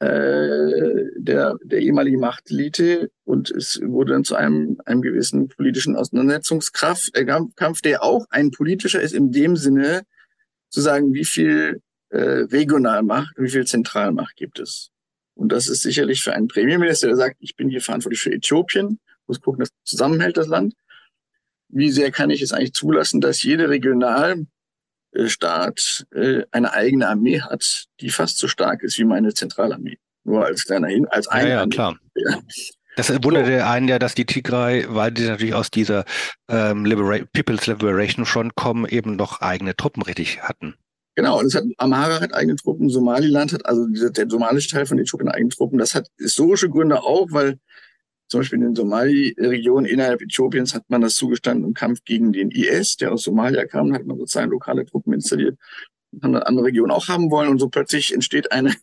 äh, der, der ehemaligen Machtelite und es wurde dann zu einem, einem gewissen politischen Auseinandersetzungskraft, äh, Kampf, der auch ein politischer ist in dem Sinne, zu sagen, wie viel äh, Regionalmacht, wie viel Zentralmacht gibt es. Und das ist sicherlich für einen Premierminister, der sagt, ich bin hier verantwortlich für Äthiopien, muss gucken, dass zusammenhält das Land. Wie sehr kann ich es eigentlich zulassen, dass jede Regional äh, Staat äh, eine eigene Armee hat, die fast so stark ist wie meine Zentralarmee. Nur als kleiner Hin, als ein. Ja, ja, klar. Ja. Das wunderte so. einen ja, dass die Tigray, weil die natürlich aus dieser ähm, Libera People's Liberation Front kommen, eben noch eigene Truppen richtig hatten. Genau, und es hat, Amhara hat eigene Truppen, Somaliland hat, also dieser, der somalische Teil von Äthiopien eigene Truppen. Das hat historische Gründe auch, weil zum Beispiel in den Somali-Regionen innerhalb Äthiopiens hat man das zugestanden im Kampf gegen den IS, der aus Somalia kam, hat man sozusagen lokale Truppen installiert, haben dann andere Regionen auch haben wollen und so plötzlich entsteht eine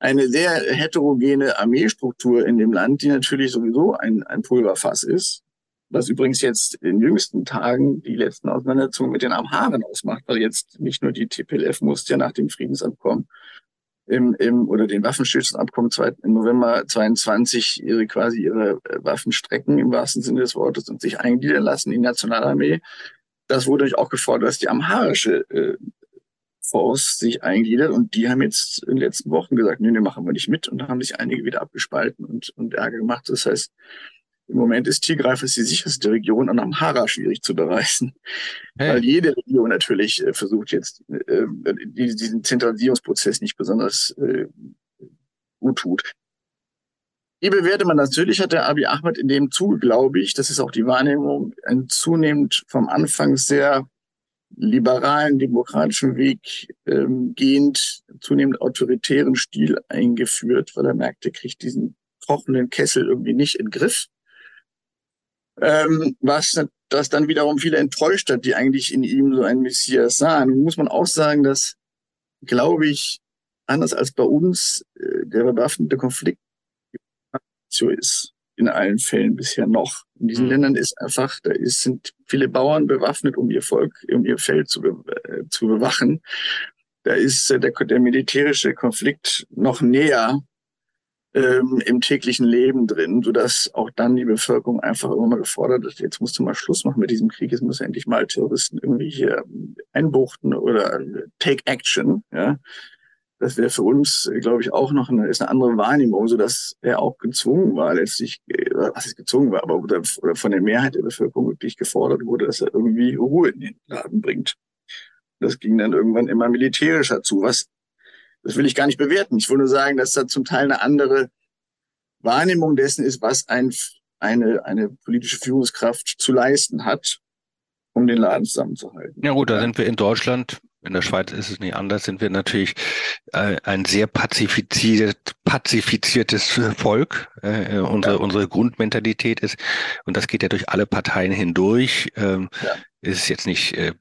eine sehr heterogene Armeestruktur in dem Land, die natürlich sowieso ein, ein Pulverfass ist. Was übrigens jetzt in jüngsten Tagen die letzten Auseinandersetzungen mit den Amharen ausmacht, weil jetzt nicht nur die TPLF musste ja nach dem Friedensabkommen im, im oder den Waffenstillstandsabkommen im November 22 ihre quasi ihre äh, Waffen strecken im wahrsten Sinne des Wortes und sich eingliedern lassen in die Nationalarmee. Das wurde euch auch gefordert, dass die amharische äh, Force sich eingliedert und die haben jetzt in den letzten Wochen gesagt, nee, nee, machen wir nicht mit und da haben sich einige wieder abgespalten und, und Ärger gemacht. Das heißt, im Moment ist Tigray fast die sicherste Region und Amhara schwierig zu bereisen. Hey. Weil jede Region natürlich äh, versucht jetzt, äh, diesen Zentralisierungsprozess nicht besonders äh, gut tut. Wie bewertet man? Natürlich hat der Abiy Ahmed in dem Zuge, glaube ich, das ist auch die Wahrnehmung, einen zunehmend vom Anfang sehr liberalen, demokratischen Weg ähm, gehend, zunehmend autoritären Stil eingeführt, weil er merkt, er kriegt diesen kochenden Kessel irgendwie nicht in den Griff ähm, was das dann wiederum viele enttäuscht hat, die eigentlich in ihm so ein Messias sahen. Nun muss man auch sagen, dass, glaube ich, anders als bei uns äh, der bewaffnete Konflikt so ist. in allen Fällen bisher noch. In diesen mhm. Ländern ist einfach, da ist, sind viele Bauern bewaffnet, um ihr Volk, um ihr Feld zu, äh, zu bewachen. Da ist äh, der, der militärische Konflikt noch näher ähm, im täglichen Leben drin, sodass auch dann die Bevölkerung einfach immer mal gefordert ist, jetzt musst du mal Schluss machen mit diesem Krieg, jetzt muss endlich mal Terroristen irgendwie hier einbuchten oder take action, ja. Das wäre für uns, glaube ich, auch noch eine, ist eine andere Wahrnehmung, so dass er auch gezwungen war, letztlich, äh, was ist gezwungen war, aber oder, oder von der Mehrheit der Bevölkerung wirklich gefordert wurde, dass er irgendwie Ruhe in den Laden bringt. Das ging dann irgendwann immer militärischer zu, was das will ich gar nicht bewerten. Ich will nur sagen, dass da zum Teil eine andere Wahrnehmung dessen ist, was ein, eine, eine politische Führungskraft zu leisten hat, um den Laden zusammenzuhalten. Ja gut, da sind wir in Deutschland, in der Schweiz ist es nicht anders, sind wir natürlich äh, ein sehr pazifiziert, pazifiziertes Volk. Äh, unsere, ja. unsere Grundmentalität ist, und das geht ja durch alle Parteien hindurch, ähm, ja. ist jetzt nicht äh,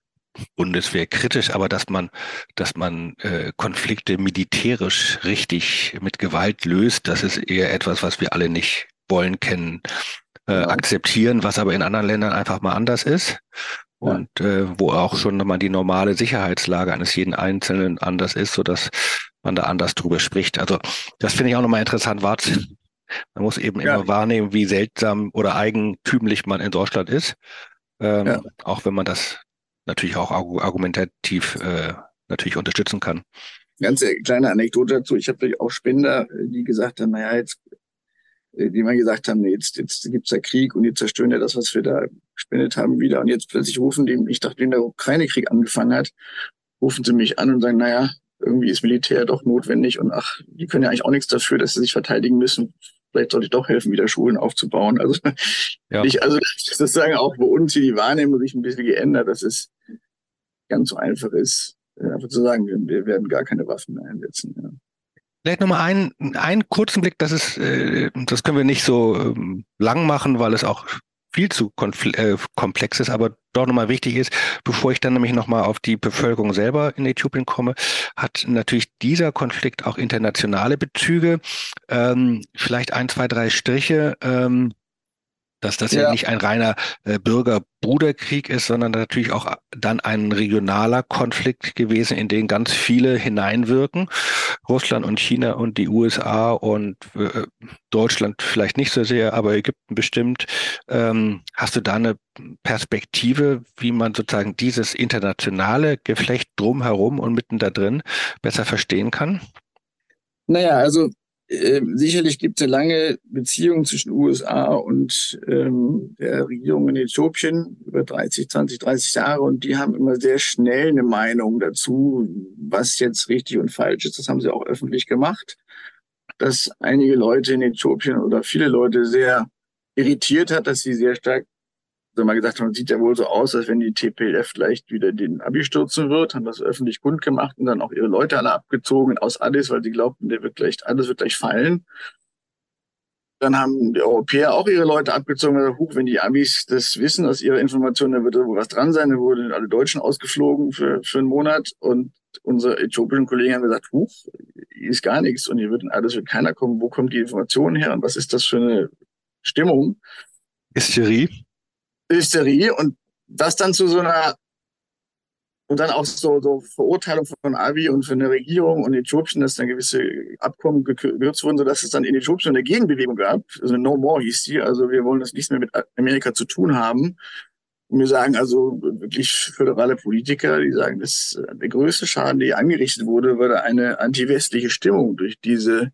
Bundeswehr kritisch, aber dass man, dass man äh, Konflikte militärisch richtig mit Gewalt löst, das ist eher etwas, was wir alle nicht wollen, kennen, äh, ja. akzeptieren, was aber in anderen Ländern einfach mal anders ist. Und äh, wo auch schon mal die normale Sicherheitslage eines jeden Einzelnen anders ist, so dass man da anders drüber spricht. Also das finde ich auch nochmal interessant wahrzunehmen. Man muss eben ja. immer wahrnehmen, wie seltsam oder eigentümlich man in Deutschland ist. Ähm, ja. Auch wenn man das natürlich auch argumentativ äh, natürlich unterstützen kann. Ganz äh, kleine Anekdote dazu. Ich habe auch Spender, äh, die gesagt haben, naja, jetzt, äh, die mal gesagt haben, nee, jetzt, jetzt gibt's da Krieg und die zerstören ja das, was wir da gespendet haben, wieder. Und jetzt plötzlich rufen die, ich dachte, wenn der Ukraine-Krieg angefangen hat, rufen sie mich an und sagen, naja, irgendwie ist Militär doch notwendig und ach, die können ja eigentlich auch nichts dafür, dass sie sich verteidigen müssen vielleicht sollte ich doch helfen, wieder Schulen aufzubauen. Also [laughs] ja. ich, also sozusagen auch bei uns hier die Wahrnehmung sich ein bisschen geändert, dass es ganz so einfach ist, äh, einfach zu sagen, wir, werden gar keine Waffen mehr einsetzen. Ja. Vielleicht nochmal einen, einen kurzen Blick, das ist, äh, das können wir nicht so ähm, lang machen, weil es auch viel zu äh, komplex ist, aber doch nochmal wichtig ist, bevor ich dann nämlich nochmal auf die Bevölkerung selber in Äthiopien komme, hat natürlich dieser Konflikt auch internationale Bezüge. Ähm, vielleicht ein, zwei, drei Striche. Ähm, dass das ja, ja nicht ein reiner äh, Bürger-Bruderkrieg ist, sondern natürlich auch dann ein regionaler Konflikt gewesen, in den ganz viele hineinwirken. Russland und China und die USA und äh, Deutschland vielleicht nicht so sehr, aber Ägypten bestimmt. Ähm, hast du da eine Perspektive, wie man sozusagen dieses internationale Geflecht drumherum und mitten da drin besser verstehen kann? Naja, also äh, sicherlich gibt es eine lange Beziehung zwischen USA und ähm, der Regierung in Äthiopien über 30, 20, 30 Jahre und die haben immer sehr schnell eine Meinung dazu, was jetzt richtig und falsch ist. Das haben sie auch öffentlich gemacht, dass einige Leute in Äthiopien oder viele Leute sehr irritiert hat, dass sie sehr stark also mal gesagt haben, sieht ja wohl so aus, als wenn die TPLF vielleicht wieder den Abi stürzen wird, haben das öffentlich kundgemacht und dann auch ihre Leute alle abgezogen aus Addis, weil sie glaubten, der wird gleich, alles wird gleich fallen. Dann haben die Europäer auch ihre Leute abgezogen gesagt, huch, wenn die Amis das wissen aus ihrer Information, dann wird da wohl was dran sein. Dann wurden alle Deutschen ausgeflogen für, für einen Monat und unsere äthiopischen Kollegen haben gesagt, huch, ist gar nichts und hier wird alles wird keiner kommen. Wo kommt die Information her und was ist das für eine Stimmung? Hysterie. Hysterie und das dann zu so einer und dann auch so, so Verurteilung von Abiy und von der Regierung und Äthiopien, dass dann gewisse Abkommen gekürzt wurden, sodass es dann in Äthiopien eine Gegenbewegung gab. Also No More hieß die. Also wir wollen das nichts mehr mit Amerika zu tun haben. Und wir sagen also wirklich föderale Politiker, die sagen, dass der größte Schaden, der angerichtet wurde, war eine antiwestliche Stimmung durch diese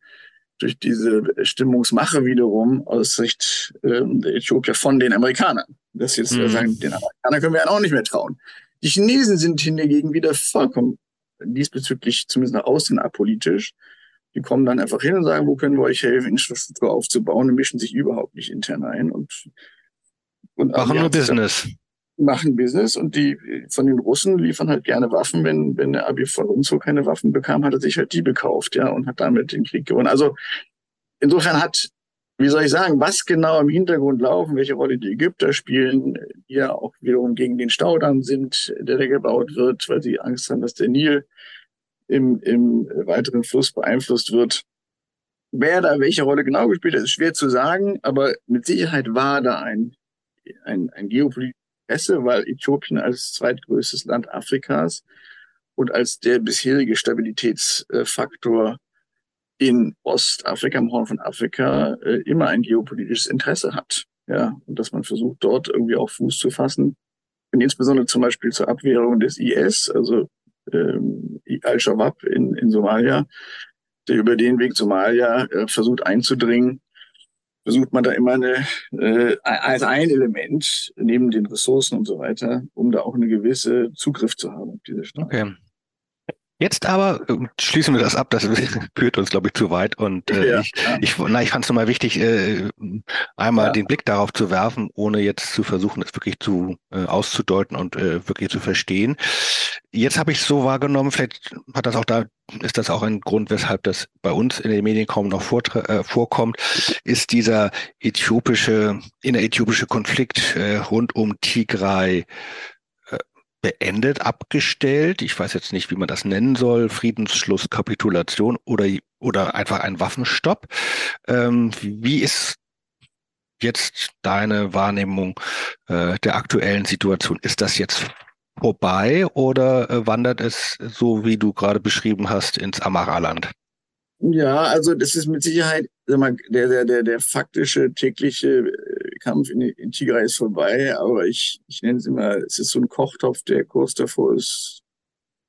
durch diese Stimmungsmache wiederum aus Sicht ähm, der Äthiopier von den Amerikanern. Das jetzt mhm. sagen, den Amerikanern können wir ja auch nicht mehr trauen. Die Chinesen sind hingegen wieder vollkommen diesbezüglich zumindest nach außen apolitisch. Die kommen dann einfach hin und sagen, wo können wir euch helfen, Infrastruktur aufzubauen und mischen sich überhaupt nicht intern ein und, und machen nur Business. Machen Business und die von den Russen liefern halt gerne Waffen. Wenn, wenn der Abi von uns so keine Waffen bekam, hat er sich halt die bekauft, ja, und hat damit den Krieg gewonnen. Also insofern hat wie soll ich sagen, was genau im Hintergrund laufen, welche Rolle die Ägypter spielen, die ja auch wiederum gegen den Staudamm sind, der da gebaut wird, weil sie Angst haben, dass der Nil im, im weiteren Fluss beeinflusst wird. wer da welche Rolle genau gespielt hat, ist schwer zu sagen, aber mit Sicherheit war da ein, ein, ein geopolitisches Interesse, weil Äthiopien als zweitgrößtes Land Afrikas und als der bisherige Stabilitätsfaktor in Ostafrika, im Horn von Afrika, äh, immer ein geopolitisches Interesse hat. Ja, und dass man versucht, dort irgendwie auch Fuß zu fassen. Und insbesondere zum Beispiel zur Abwehrung des IS, also ähm, Al-Shabaab in, in Somalia, der über den Weg Somalia äh, versucht einzudringen, versucht man da immer eine, äh, als ein Element neben den Ressourcen und so weiter, um da auch eine gewisse Zugriff zu haben auf diese Stadt. Okay. Jetzt aber äh, schließen wir das ab, das [laughs] führt uns, glaube ich, zu weit. Und äh, ja, ich, ich, na, ich fand es nochmal wichtig, äh, einmal ja. den Blick darauf zu werfen, ohne jetzt zu versuchen, es wirklich zu äh, auszudeuten und äh, wirklich zu verstehen. Jetzt habe ich es so wahrgenommen, vielleicht hat das auch da, ist das auch ein Grund, weshalb das bei uns in den Medien kaum noch äh, vorkommt, ist dieser äthiopische, inneräthiopische Konflikt äh, rund um Tigray beendet, abgestellt. Ich weiß jetzt nicht, wie man das nennen soll. Friedensschluss, Kapitulation oder, oder einfach ein Waffenstopp. Ähm, wie ist jetzt deine Wahrnehmung äh, der aktuellen Situation? Ist das jetzt vorbei oder äh, wandert es, so wie du gerade beschrieben hast, ins Amaraland? Ja, also das ist mit Sicherheit sag mal, der, der, der, der faktische tägliche Kampf in, in Tigray ist vorbei, aber ich, ich nenne es immer, es ist so ein Kochtopf, der kurz davor ist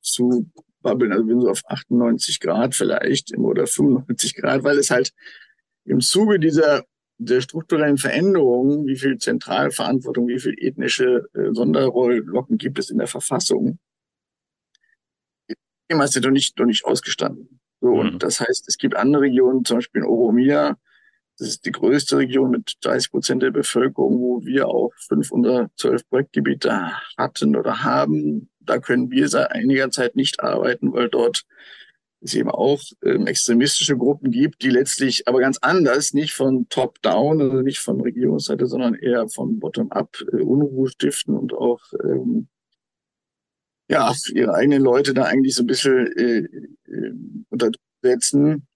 zu babbeln, also bin so auf 98 Grad vielleicht oder 95 Grad, weil es halt im Zuge dieser der strukturellen Veränderungen, wie viel Zentralverantwortung, wie viel ethnische äh, Sonderrolllocken gibt es in der Verfassung, Thema ist ja noch nicht, noch nicht ausgestanden. So, mhm. Und das heißt, es gibt andere Regionen, zum Beispiel in Oromia, das ist die größte Region mit 30 Prozent der Bevölkerung, wo wir auch fünf unserer zwölf Projektgebiete hatten oder haben. Da können wir seit einiger Zeit nicht arbeiten, weil dort es eben auch ähm, extremistische Gruppen gibt, die letztlich aber ganz anders, nicht von Top-Down, also nicht von Regierungsseite, sondern eher von Bottom-up äh, Unruhe stiften und auch ähm, ja, ihre eigenen Leute da eigentlich so ein bisschen äh, äh, untersetzen,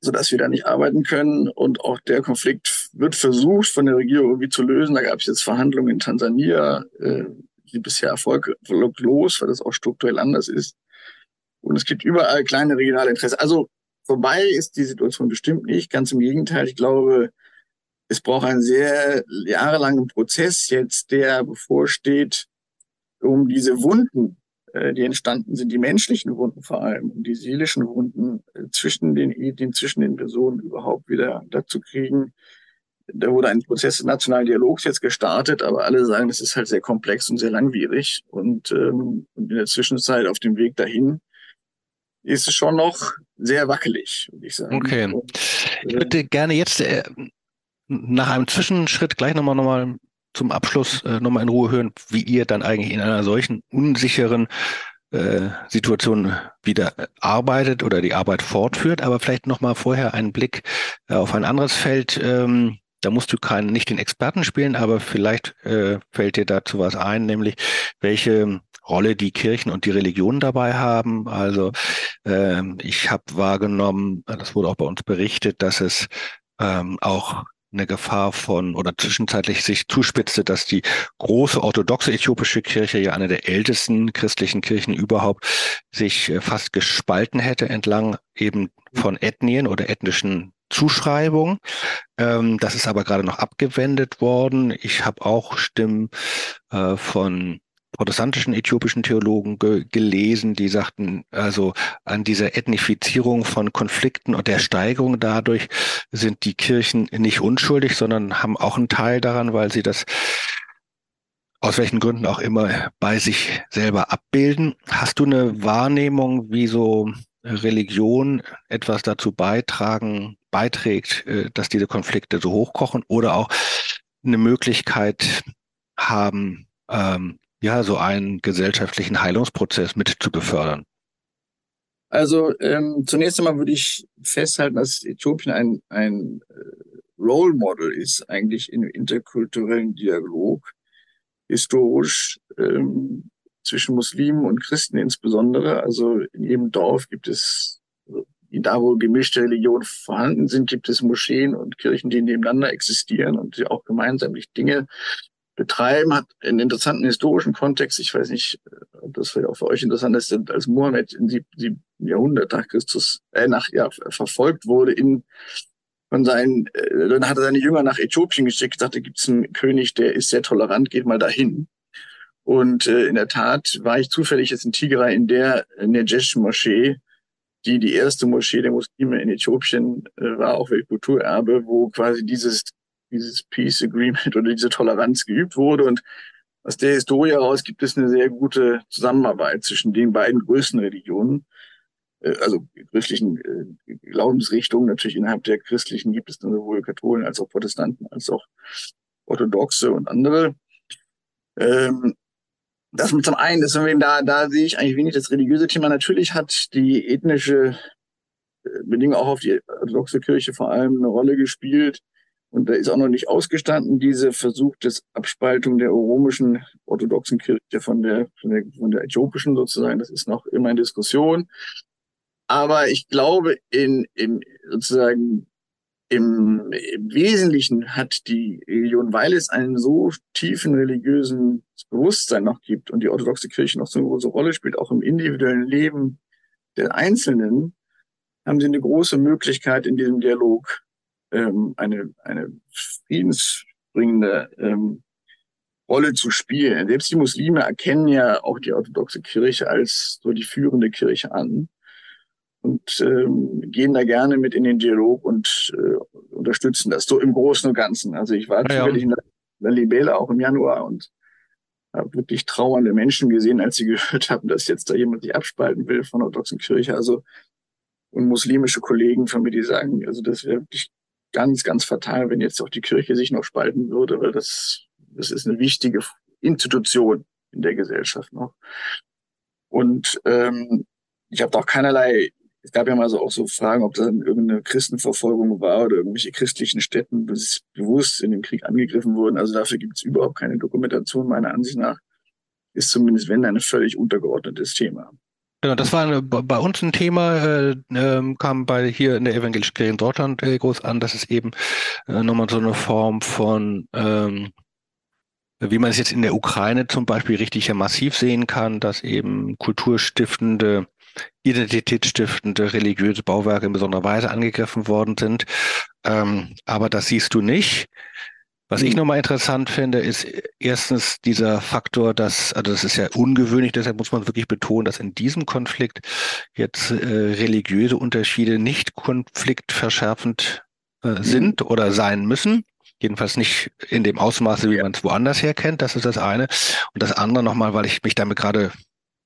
sodass wir da nicht arbeiten können. Und auch der Konflikt wird versucht von der Regierung irgendwie zu lösen. Da gab es jetzt Verhandlungen in Tansania, äh, die bisher erfolglos, weil das auch strukturell anders ist. Und es gibt überall kleine regionale Interessen. Also vorbei ist die Situation bestimmt nicht. Ganz im Gegenteil. Ich glaube, es braucht einen sehr jahrelangen Prozess jetzt, der bevorsteht, um diese Wunden, die entstanden sind, die menschlichen Wunden vor allem, und die seelischen Wunden äh, zwischen den Ethien, zwischen den Personen überhaupt wieder dazu kriegen. Da wurde ein Prozess des nationalen Dialogs jetzt gestartet, aber alle sagen, es ist halt sehr komplex und sehr langwierig. Und, ähm, und in der Zwischenzeit auf dem Weg dahin ist es schon noch sehr wackelig, würde ich sagen. Okay. Und, äh, ich würde gerne jetzt äh, nach einem Zwischenschritt gleich nochmal noch mal zum Abschluss äh, nochmal in Ruhe hören, wie ihr dann eigentlich in einer solchen unsicheren äh, Situation wieder arbeitet oder die Arbeit fortführt. Aber vielleicht nochmal vorher einen Blick äh, auf ein anderes Feld. Ähm, da musst du keinen, nicht den Experten spielen, aber vielleicht äh, fällt dir dazu was ein, nämlich welche Rolle die Kirchen und die Religionen dabei haben. Also ähm, ich habe wahrgenommen, das wurde auch bei uns berichtet, dass es ähm, auch eine Gefahr von oder zwischenzeitlich sich zuspitzte, dass die große orthodoxe äthiopische Kirche, ja eine der ältesten christlichen Kirchen überhaupt, sich äh, fast gespalten hätte entlang eben von Ethnien oder ethnischen Zuschreibungen. Ähm, das ist aber gerade noch abgewendet worden. Ich habe auch Stimmen äh, von protestantischen äthiopischen Theologen ge gelesen, die sagten, also an dieser Ethnifizierung von Konflikten und der Steigerung dadurch sind die Kirchen nicht unschuldig, sondern haben auch einen Teil daran, weil sie das aus welchen Gründen auch immer bei sich selber abbilden. Hast du eine Wahrnehmung, wie so Religion etwas dazu beitragen, beiträgt, äh, dass diese Konflikte so hochkochen oder auch eine Möglichkeit haben, ähm, ja, so einen gesellschaftlichen Heilungsprozess mit zu befördern? Also ähm, zunächst einmal würde ich festhalten, dass Äthiopien ein, ein äh, Role Model ist, eigentlich im interkulturellen Dialog, historisch ähm, zwischen Muslimen und Christen insbesondere. Also in jedem Dorf gibt es da, wo gemischte Religionen vorhanden sind, gibt es Moscheen und Kirchen, die nebeneinander existieren und die auch gemeinsam Dinge betreiben, hat einen interessanten historischen Kontext. Ich weiß nicht, ob das vielleicht auch für euch interessant ist, als Mohammed im siebten Jahrhundert nach Christus, äh, nach, ja, verfolgt wurde in, von seinen, äh, dann hat er seine Jünger nach Äthiopien geschickt, sagte, gibt es einen König, der ist sehr tolerant, geht mal dahin. Und äh, in der Tat war ich zufällig jetzt in Tigray in der Nejesh-Moschee, die die erste Moschee der Muslime in Äthiopien äh, war, auch Weltkulturerbe, wo quasi dieses dieses Peace Agreement [laughs] oder diese Toleranz geübt wurde. Und aus der Historie heraus gibt es eine sehr gute Zusammenarbeit zwischen den beiden größten Religionen, äh, also christlichen äh, Glaubensrichtungen. Natürlich innerhalb der christlichen gibt es dann sowohl Katholen als auch Protestanten als auch Orthodoxe und andere. Ähm, das mit zum einen ist, da, da sehe ich eigentlich wenig das religiöse Thema. Natürlich hat die ethnische äh, Bedingung auch auf die orthodoxe Kirche vor allem eine Rolle gespielt. Und da ist auch noch nicht ausgestanden, diese Versuch des Abspaltung der oromischen orthodoxen Kirche von der, von der, von der äthiopischen sozusagen. Das ist noch immer in Diskussion. Aber ich glaube, in, im, sozusagen, im, im Wesentlichen hat die Religion, weil es einen so tiefen religiösen Bewusstsein noch gibt und die orthodoxe Kirche noch so eine große Rolle spielt, auch im individuellen Leben der Einzelnen, haben sie eine große Möglichkeit in diesem Dialog ähm, eine, eine friedensbringende ähm, Rolle zu spielen. Selbst die Muslime erkennen ja auch die orthodoxe Kirche als so die führende Kirche an und ähm, gehen da gerne mit in den Dialog und äh, unterstützen das so im Großen und Ganzen. Also ich war ja, zufällig in der Libela auch im Januar und habe wirklich trauernde Menschen gesehen, als sie [laughs] gehört haben, dass jetzt da jemand sich abspalten will von der orthodoxen Kirche. Also und muslimische Kollegen von mir, die sagen, also das wäre wirklich ganz, ganz fatal, wenn jetzt auch die Kirche sich noch spalten würde, weil das, das ist eine wichtige Institution in der Gesellschaft noch. Und ähm, ich habe auch keinerlei, es gab ja mal so auch so Fragen, ob da irgendeine Christenverfolgung war oder irgendwelche christlichen Städten bewusst in dem Krieg angegriffen wurden. Also dafür gibt es überhaupt keine Dokumentation, meiner Ansicht nach. Ist zumindest, wenn, ein völlig untergeordnetes Thema. Genau, das war eine, bei uns ein Thema, äh, äh, kam bei hier in der evangelischen Kirche in Deutschland äh, groß an, dass es eben äh, nochmal so eine Form von, ähm, wie man es jetzt in der Ukraine zum Beispiel richtig ja massiv sehen kann, dass eben kulturstiftende, identitätsstiftende, religiöse Bauwerke in besonderer Weise angegriffen worden sind. Ähm, aber das siehst du nicht. Was ich hm. nochmal interessant finde, ist erstens dieser Faktor, dass, also das ist ja ungewöhnlich, deshalb muss man wirklich betonen, dass in diesem Konflikt jetzt äh, religiöse Unterschiede nicht konfliktverschärfend äh, hm. sind oder sein müssen. Jedenfalls nicht in dem Ausmaße, wie man es woanders her kennt. Das ist das eine. Und das andere nochmal, weil ich mich damit gerade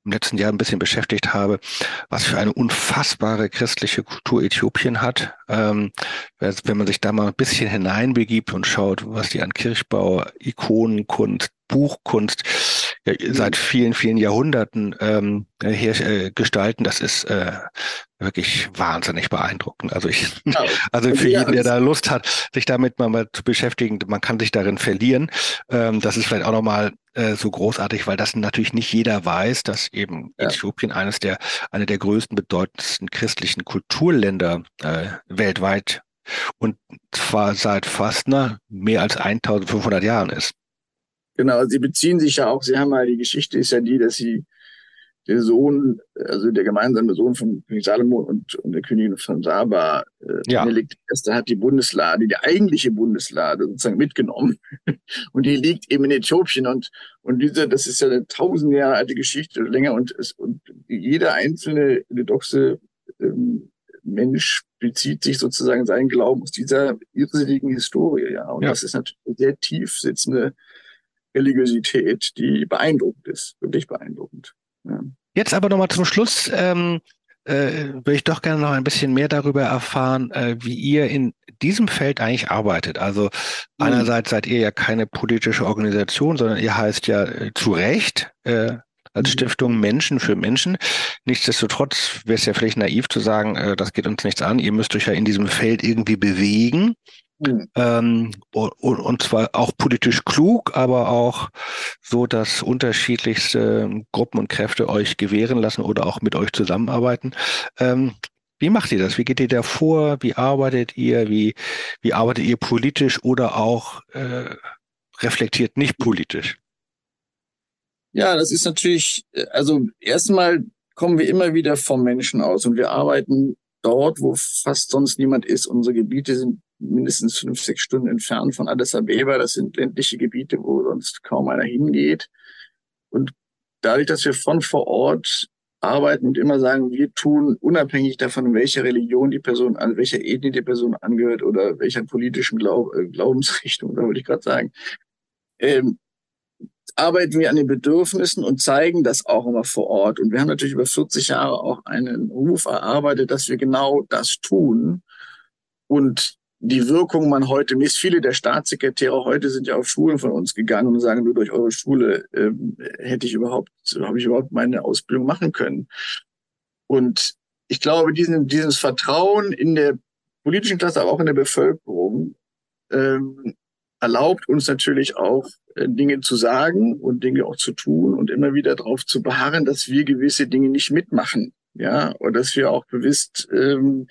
im letzten Jahr ein bisschen beschäftigt habe, was für eine unfassbare christliche Kultur Äthiopien hat. Ähm, wenn man sich da mal ein bisschen hineinbegibt und schaut, was die an Kirchbau, Ikonenkunst, Buchkunst ja, seit vielen, vielen Jahrhunderten ähm, her, äh, gestalten, das ist äh, wirklich wahnsinnig beeindruckend. Also ich, [laughs] also für jeden, der da Lust hat, sich damit mal, mal zu beschäftigen, man kann sich darin verlieren. Ähm, das ist vielleicht auch nochmal äh, so großartig, weil das natürlich nicht jeder weiß, dass eben ja. Äthiopien eines der, eine der größten, bedeutendsten christlichen Kulturländer äh, weltweit und zwar seit fast na, mehr als 1500 Jahren ist. Genau, sie beziehen sich ja auch, sie haben mal, die Geschichte ist ja die, dass sie der Sohn, also der gemeinsame Sohn von König Salomo und, und der Königin von Saba, äh, ja. Menelik I. hat die Bundeslade, die eigentliche Bundeslade sozusagen mitgenommen. [laughs] und die liegt eben in Äthiopien und, und diese, das ist ja eine tausend Jahre alte Geschichte oder länger und, es, und jeder einzelne orthodoxe ähm, Mensch bezieht sich sozusagen seinen Glauben aus dieser irrsinnigen Historie, ja. Und ja. das ist natürlich eine sehr tief sitzende Religiosität, die beeindruckend ist, wirklich beeindruckend. Ja. Jetzt aber nochmal zum Schluss. Ähm, äh, würde ich doch gerne noch ein bisschen mehr darüber erfahren, äh, wie ihr in diesem Feld eigentlich arbeitet. Also mhm. einerseits seid ihr ja keine politische Organisation, sondern ihr heißt ja äh, zu Recht äh, als mhm. Stiftung Menschen für Menschen. Nichtsdestotrotz wäre es ja vielleicht naiv zu sagen, äh, das geht uns nichts an. Ihr müsst euch ja in diesem Feld irgendwie bewegen. Mhm. Ähm, und, und zwar auch politisch klug, aber auch so, dass unterschiedlichste Gruppen und Kräfte euch gewähren lassen oder auch mit euch zusammenarbeiten. Ähm, Wie macht ihr das? Wie geht ihr da vor? Wie arbeitet ihr? Wie, wie arbeitet ihr politisch oder auch äh, reflektiert nicht politisch? Ja, das ist natürlich, äh, also erstmal kommen wir immer wieder vom Menschen aus und wir arbeiten dort, wo fast sonst niemand ist. Unsere Gebiete sind mindestens fünf, sechs Stunden entfernt von Addis Abeba. Das sind ländliche Gebiete, wo sonst kaum einer hingeht. Und dadurch, dass wir von vor Ort arbeiten und immer sagen, wir tun unabhängig davon, welcher Religion die Person an, welcher Ethnie die Person angehört oder welcher politischen Glaub, äh, Glaubensrichtung, da würde ich gerade sagen, ähm, arbeiten wir an den Bedürfnissen und zeigen das auch immer vor Ort. Und wir haben natürlich über 40 Jahre auch einen Ruf erarbeitet, dass wir genau das tun. Und die Wirkung man heute misst. Viele der Staatssekretäre heute sind ja auf Schulen von uns gegangen und sagen, nur durch eure Schule ähm, hätte ich überhaupt, habe ich überhaupt meine Ausbildung machen können. Und ich glaube, diesen, dieses Vertrauen in der politischen Klasse, aber auch in der Bevölkerung, ähm, erlaubt uns natürlich auch äh, Dinge zu sagen und Dinge auch zu tun und immer wieder darauf zu beharren, dass wir gewisse Dinge nicht mitmachen. Ja, und dass wir auch bewusst ähm,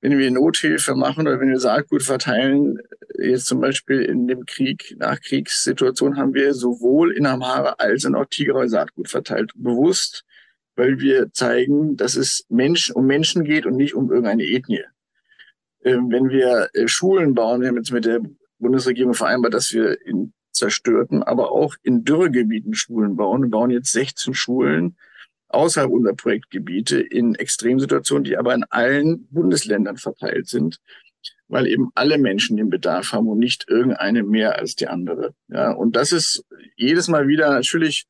wenn wir Nothilfe machen oder wenn wir Saatgut verteilen, jetzt zum Beispiel in dem Krieg, Nachkriegssituation haben wir sowohl in Amhara als auch Tigray Saatgut verteilt. Bewusst, weil wir zeigen, dass es Menschen, um Menschen geht und nicht um irgendeine Ethnie. Ähm, wenn wir äh, Schulen bauen, wir haben jetzt mit der Bundesregierung vereinbart, dass wir in zerstörten, aber auch in Dürregebieten Schulen bauen. Wir bauen jetzt 16 Schulen außerhalb unserer Projektgebiete in Extremsituationen, die aber in allen Bundesländern verteilt sind, weil eben alle Menschen den Bedarf haben und nicht irgendeine mehr als die andere. Ja, und das ist jedes Mal wieder natürlich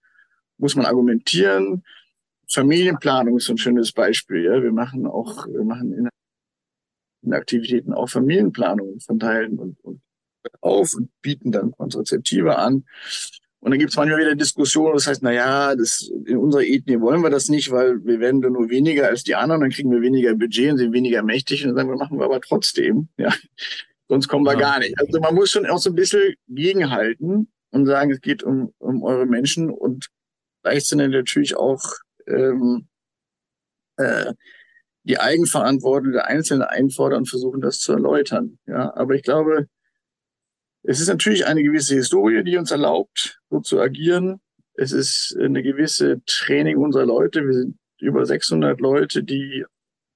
muss man argumentieren. Familienplanung ist so ein schönes Beispiel. Ja. Wir machen auch, wir machen in, in Aktivitäten auch Familienplanung von Teilen und, und auf und bieten dann Kontrazeptive an. Und dann gibt es manchmal wieder Diskussionen, das heißt, na ja, das, in unserer Ethnie wollen wir das nicht, weil wir werden dann nur weniger als die anderen, dann kriegen wir weniger Budget und sind weniger mächtig und dann sagen wir, machen wir aber trotzdem. [laughs] Ja. Sonst kommen wir ja. gar nicht. Also man muss schon auch so ein bisschen gegenhalten und sagen, es geht um, um eure Menschen und gleichzeitig natürlich auch ähm, äh, die Eigenverantwortung der Einzelnen einfordern und versuchen, das zu erläutern. Ja, aber ich glaube, es ist natürlich eine gewisse Historie, die uns erlaubt, so zu agieren. Es ist eine gewisse Training unserer Leute. Wir sind über 600 Leute, die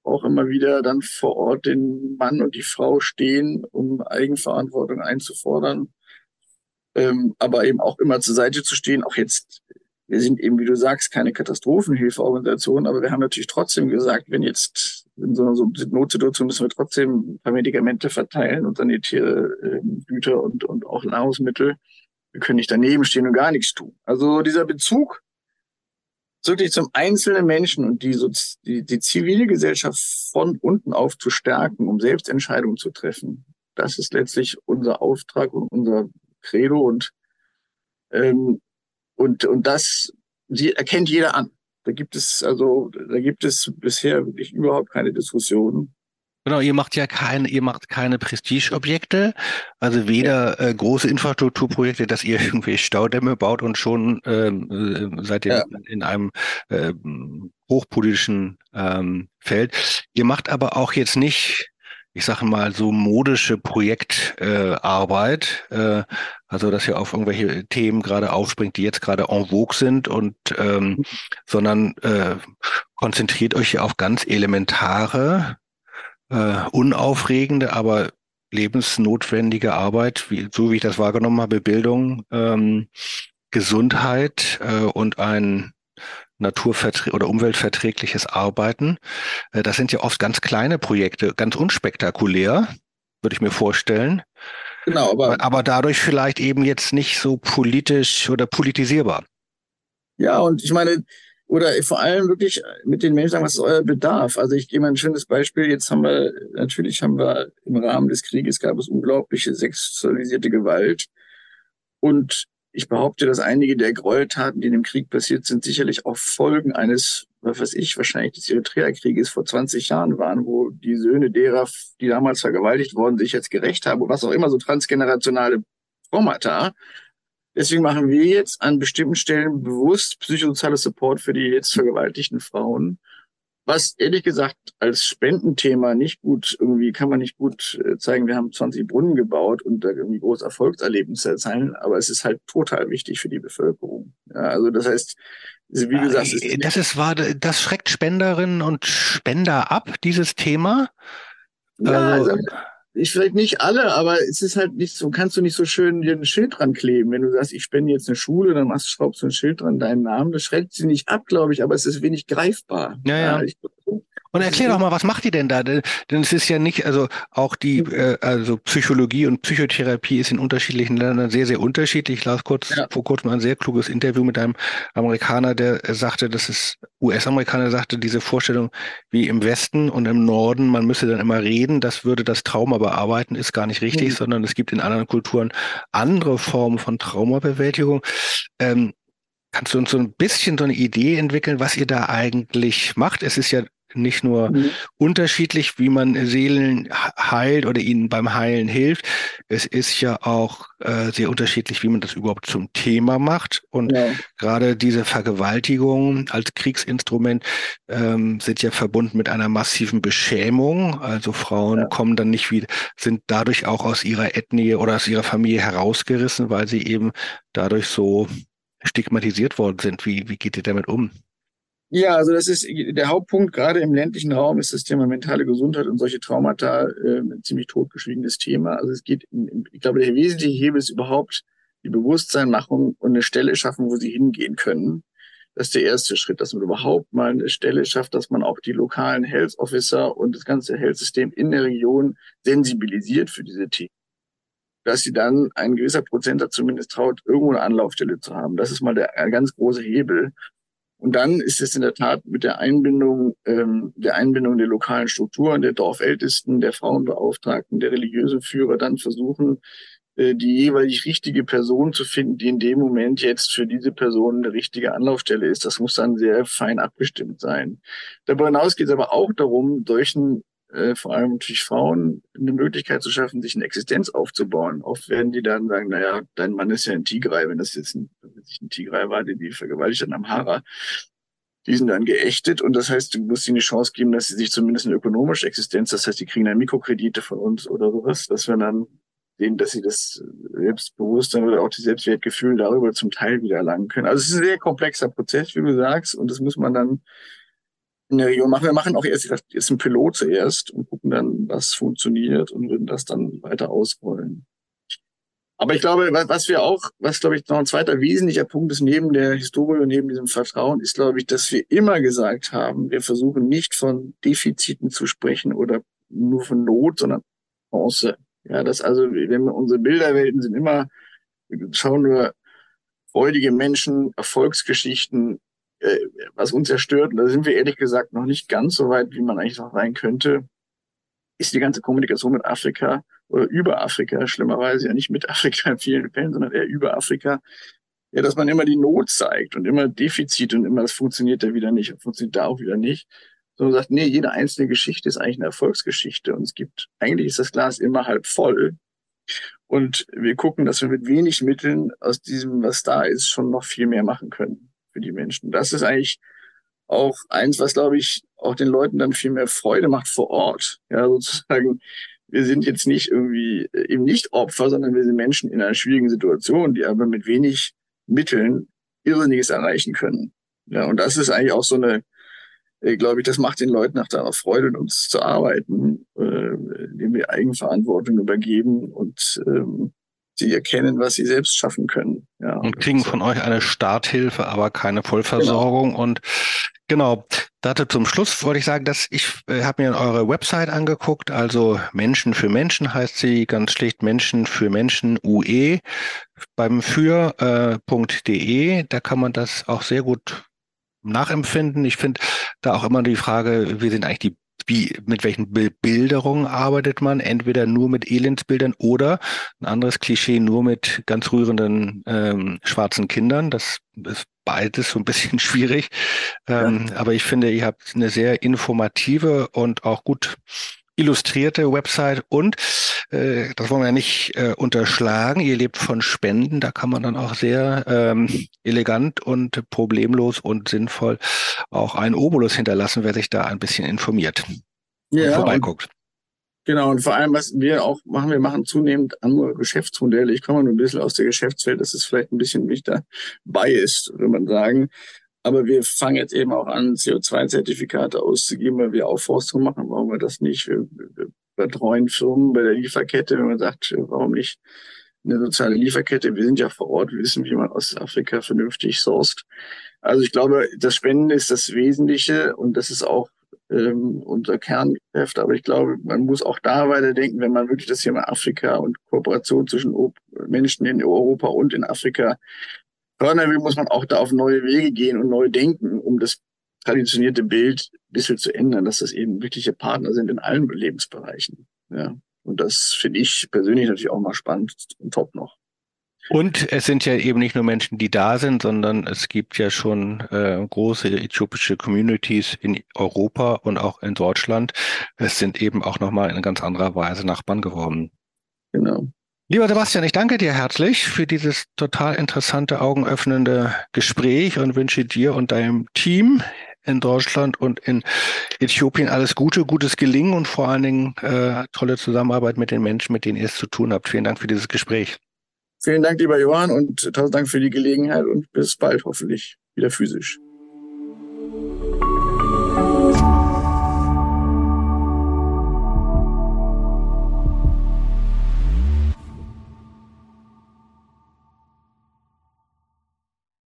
auch immer wieder dann vor Ort den Mann und die Frau stehen, um Eigenverantwortung einzufordern, ähm, aber eben auch immer zur Seite zu stehen. Auch jetzt, wir sind eben, wie du sagst, keine Katastrophenhilfeorganisation, aber wir haben natürlich trotzdem gesagt, wenn jetzt in so einer Notsituation müssen wir trotzdem ein paar Medikamente verteilen und sanitäre äh, Güter und, und auch Nahrungsmittel. Wir können nicht daneben stehen und gar nichts tun. Also dieser Bezug wirklich zum einzelnen Menschen und die, die, die Zivilgesellschaft von unten auf zu stärken, um selbst Entscheidungen zu treffen. Das ist letztlich unser Auftrag und unser Credo und, ähm, und, und das die erkennt jeder an. Da gibt es also, da gibt es bisher wirklich überhaupt keine Diskussion. Genau, ihr macht ja keine, ihr macht keine Prestigeobjekte, also weder äh, große Infrastrukturprojekte, dass ihr [laughs] irgendwie Staudämme baut und schon ähm, äh, seid ihr ja. in einem äh, hochpolitischen ähm, Feld. Ihr macht aber auch jetzt nicht ich sage mal, so modische Projektarbeit, äh, äh, also dass ihr auf irgendwelche Themen gerade aufspringt, die jetzt gerade en vogue sind und ähm, mhm. sondern äh, konzentriert euch auf ganz elementare, äh, unaufregende, aber lebensnotwendige Arbeit, wie, so wie ich das wahrgenommen habe, Bildung, ähm, Gesundheit äh, und ein naturverträ oder umweltverträgliches Arbeiten. Äh, das sind ja oft ganz kleine Projekte, ganz unspektakulär, würde ich mir vorstellen. Genau, aber, aber dadurch vielleicht eben jetzt nicht so politisch oder politisierbar. Ja, und ich meine, oder vor allem wirklich mit den Menschen sagen, was ist euer Bedarf? Also ich gebe mal ein schönes Beispiel. Jetzt haben wir, natürlich haben wir im Rahmen des Krieges gab es unglaubliche sexualisierte Gewalt. Und ich behaupte, dass einige der Gräueltaten, die in dem Krieg passiert sind, sicherlich auch Folgen eines, was weiß ich, wahrscheinlich des Eritrea-Krieges vor 20 Jahren waren, wo die Söhne derer, die damals vergewaltigt worden, sich jetzt gerecht haben, was auch immer, so transgenerationale Traumata. Deswegen machen wir jetzt an bestimmten Stellen bewusst psychosoziale Support für die jetzt vergewaltigten Frauen, was ehrlich gesagt als Spendenthema nicht gut irgendwie kann man nicht gut äh, zeigen, wir haben 20 Brunnen gebaut und da irgendwie große Erfolgserlebnisse erzählen, aber es ist halt total wichtig für die Bevölkerung. Ja, also das heißt, wie gesagt, ist das ist war das schreckt Spenderinnen und Spender ab, dieses Thema. Ja, also, also ich vielleicht nicht alle, aber es ist halt nicht so, kannst du nicht so schön dir ein Schild dran kleben. Wenn du sagst, ich spende jetzt eine Schule, dann machst, schraubst du ein Schild dran, deinen Namen, das schreckt sie nicht ab, glaube ich, aber es ist wenig greifbar. Ja, ja. ja ich, und erklär doch mal, was macht ihr denn da? Denn es ist ja nicht, also auch die, äh, also Psychologie und Psychotherapie ist in unterschiedlichen Ländern sehr, sehr unterschiedlich. Ich las kurz ja. vor kurzem ein sehr kluges Interview mit einem Amerikaner, der sagte, dass es US-Amerikaner sagte, diese Vorstellung wie im Westen und im Norden, man müsse dann immer reden, das würde das Trauma bearbeiten, ist gar nicht richtig, mhm. sondern es gibt in anderen Kulturen andere Formen von Traumabewältigung. Ähm, Kannst du uns so ein bisschen so eine Idee entwickeln, was ihr da eigentlich macht? Es ist ja nicht nur mhm. unterschiedlich, wie man Seelen heilt oder ihnen beim Heilen hilft. Es ist ja auch äh, sehr unterschiedlich, wie man das überhaupt zum Thema macht. Und ja. gerade diese Vergewaltigungen als Kriegsinstrument ähm, sind ja verbunden mit einer massiven Beschämung. Also Frauen ja. kommen dann nicht wieder, sind dadurch auch aus ihrer Ethnie oder aus ihrer Familie herausgerissen, weil sie eben dadurch so stigmatisiert worden sind. Wie, wie geht ihr damit um? Ja, also das ist der Hauptpunkt. Gerade im ländlichen Raum ist das Thema mentale Gesundheit und solche Traumata äh, ein ziemlich totgeschwiegenes Thema. Also es geht, ich glaube, der wesentliche Hebel ist überhaupt die Bewusstseinmachung und eine Stelle schaffen, wo sie hingehen können. Das ist der erste Schritt, dass man überhaupt mal eine Stelle schafft, dass man auch die lokalen Health Officer und das ganze Health-System in der Region sensibilisiert für diese Themen. Dass sie dann ein gewisser Prozent zumindest traut, irgendwo eine Anlaufstelle zu haben. Das ist mal der ganz große Hebel. Und dann ist es in der Tat mit der Einbindung, ähm, der Einbindung der lokalen Strukturen, der Dorfältesten, der Frauenbeauftragten, der religiösen Führer dann versuchen, äh, die jeweilig richtige Person zu finden, die in dem Moment jetzt für diese Person eine richtige Anlaufstelle ist. Das muss dann sehr fein abgestimmt sein. Darüber hinaus geht es aber auch darum, solchen äh, vor allem natürlich Frauen eine Möglichkeit zu schaffen, sich eine Existenz aufzubauen. Oft werden die dann sagen, naja, dein Mann ist ja ein Tigray, wenn das jetzt ein, ein Tigray war, die die vergewaltigt dann am Hara. Die sind dann geächtet und das heißt, du musst ihnen die Chance geben, dass sie sich zumindest eine ökonomische Existenz, das heißt, die kriegen dann Mikrokredite von uns oder sowas, dass wir dann sehen, dass sie das Selbstbewusstsein oder auch die Selbstwertgefühl darüber zum Teil wieder erlangen können. Also es ist ein sehr komplexer Prozess, wie du sagst, und das muss man dann in der Region machen. Wir machen auch erst, jetzt ein Pilot zuerst und gucken dann, was funktioniert und würden das dann weiter ausrollen. Aber ich glaube, was wir auch, was glaube ich noch ein zweiter wesentlicher Punkt ist neben der Historie und neben diesem Vertrauen, ist glaube ich, dass wir immer gesagt haben, wir versuchen nicht von Defiziten zu sprechen oder nur von Not, sondern Chance. Ja, das also, wenn wir unsere Bilderwelten sind immer, schauen wir freudige Menschen, Erfolgsgeschichten, äh, was uns erstört, und da sind wir ehrlich gesagt noch nicht ganz so weit, wie man eigentlich noch sein könnte, ist die ganze Kommunikation mit Afrika oder über Afrika, schlimmerweise ja nicht mit Afrika in vielen Fällen, sondern eher über Afrika, ja, dass man immer die Not zeigt und immer Defizit und immer, das funktioniert da wieder nicht funktioniert da auch wieder nicht. Sondern sagt, nee, jede einzelne Geschichte ist eigentlich eine Erfolgsgeschichte und es gibt, eigentlich ist das Glas immer halb voll. Und wir gucken, dass wir mit wenig Mitteln aus diesem, was da ist, schon noch viel mehr machen können für die Menschen. Das ist eigentlich auch eins, was, glaube ich, auch den Leuten dann viel mehr Freude macht vor Ort. Ja, sozusagen, wir sind jetzt nicht irgendwie äh, eben nicht Opfer, sondern wir sind Menschen in einer schwierigen Situation, die aber mit wenig Mitteln Irrsinniges erreichen können. Ja, und das ist eigentlich auch so eine, äh, glaube ich, das macht den Leuten nach da Freude, mit uns zu arbeiten, äh, indem wir Eigenverantwortung übergeben und ähm, sie erkennen, was sie selbst schaffen können. Ja, und kriegen von euch eine Starthilfe, aber keine Vollversorgung. Genau. Und genau, dazu zum Schluss wollte ich sagen, dass ich äh, habe mir eure Website angeguckt, also Menschen für Menschen heißt sie ganz schlicht Menschen für Menschen UE beim für.de. Äh, da kann man das auch sehr gut nachempfinden. Ich finde da auch immer die Frage, wie sind eigentlich die wie, mit welchen Bebilderungen arbeitet man? Entweder nur mit Elendsbildern oder ein anderes Klischee nur mit ganz rührenden ähm, schwarzen Kindern. Das ist beides so ein bisschen [laughs] schwierig. Ähm, ja. Aber ich finde, ihr habt eine sehr informative und auch gut illustrierte Website und äh, das wollen wir ja nicht äh, unterschlagen. Ihr lebt von Spenden, da kann man dann auch sehr ähm, elegant und problemlos und sinnvoll auch einen Obolus hinterlassen, wer sich da ein bisschen informiert ja, und vorbeiguckt. Genau, und vor allem, was wir auch machen, wir machen zunehmend andere Geschäftsmodelle. Ich komme nur ein bisschen aus der Geschäftswelt, das ist vielleicht ein bisschen mich da biased, würde man sagen. Aber wir fangen jetzt eben auch an, CO2-Zertifikate auszugeben, weil wir Aufforstung machen. Warum wir das nicht? Wir, wir betreuen Firmen bei der Lieferkette, wenn man sagt, warum nicht eine soziale Lieferkette? Wir sind ja vor Ort, wir wissen, wie man aus Afrika vernünftig sourced. Also ich glaube, das Spenden ist das Wesentliche und das ist auch ähm, unser Kerngeschäft. Aber ich glaube, man muss auch da weiterdenken, wenn man wirklich das Thema Afrika und Kooperation zwischen Menschen in Europa und in Afrika fördern will, muss man auch da auf neue Wege gehen und neu denken, um das traditionierte Bild ein bisschen zu ändern, dass das eben wirkliche Partner sind in allen Lebensbereichen. Ja. Und das finde ich persönlich natürlich auch mal spannend und top noch. Und es sind ja eben nicht nur Menschen, die da sind, sondern es gibt ja schon äh, große äthiopische Communities in Europa und auch in Deutschland. Es sind eben auch nochmal in ganz anderer Weise Nachbarn geworden. Genau. Lieber Sebastian, ich danke dir herzlich für dieses total interessante, augenöffnende Gespräch und wünsche dir und deinem Team in Deutschland und in Äthiopien alles Gute, gutes Gelingen und vor allen Dingen äh, tolle Zusammenarbeit mit den Menschen, mit denen ihr es zu tun habt. Vielen Dank für dieses Gespräch. Vielen Dank, lieber Johann, und tausend Dank für die Gelegenheit und bis bald hoffentlich wieder physisch.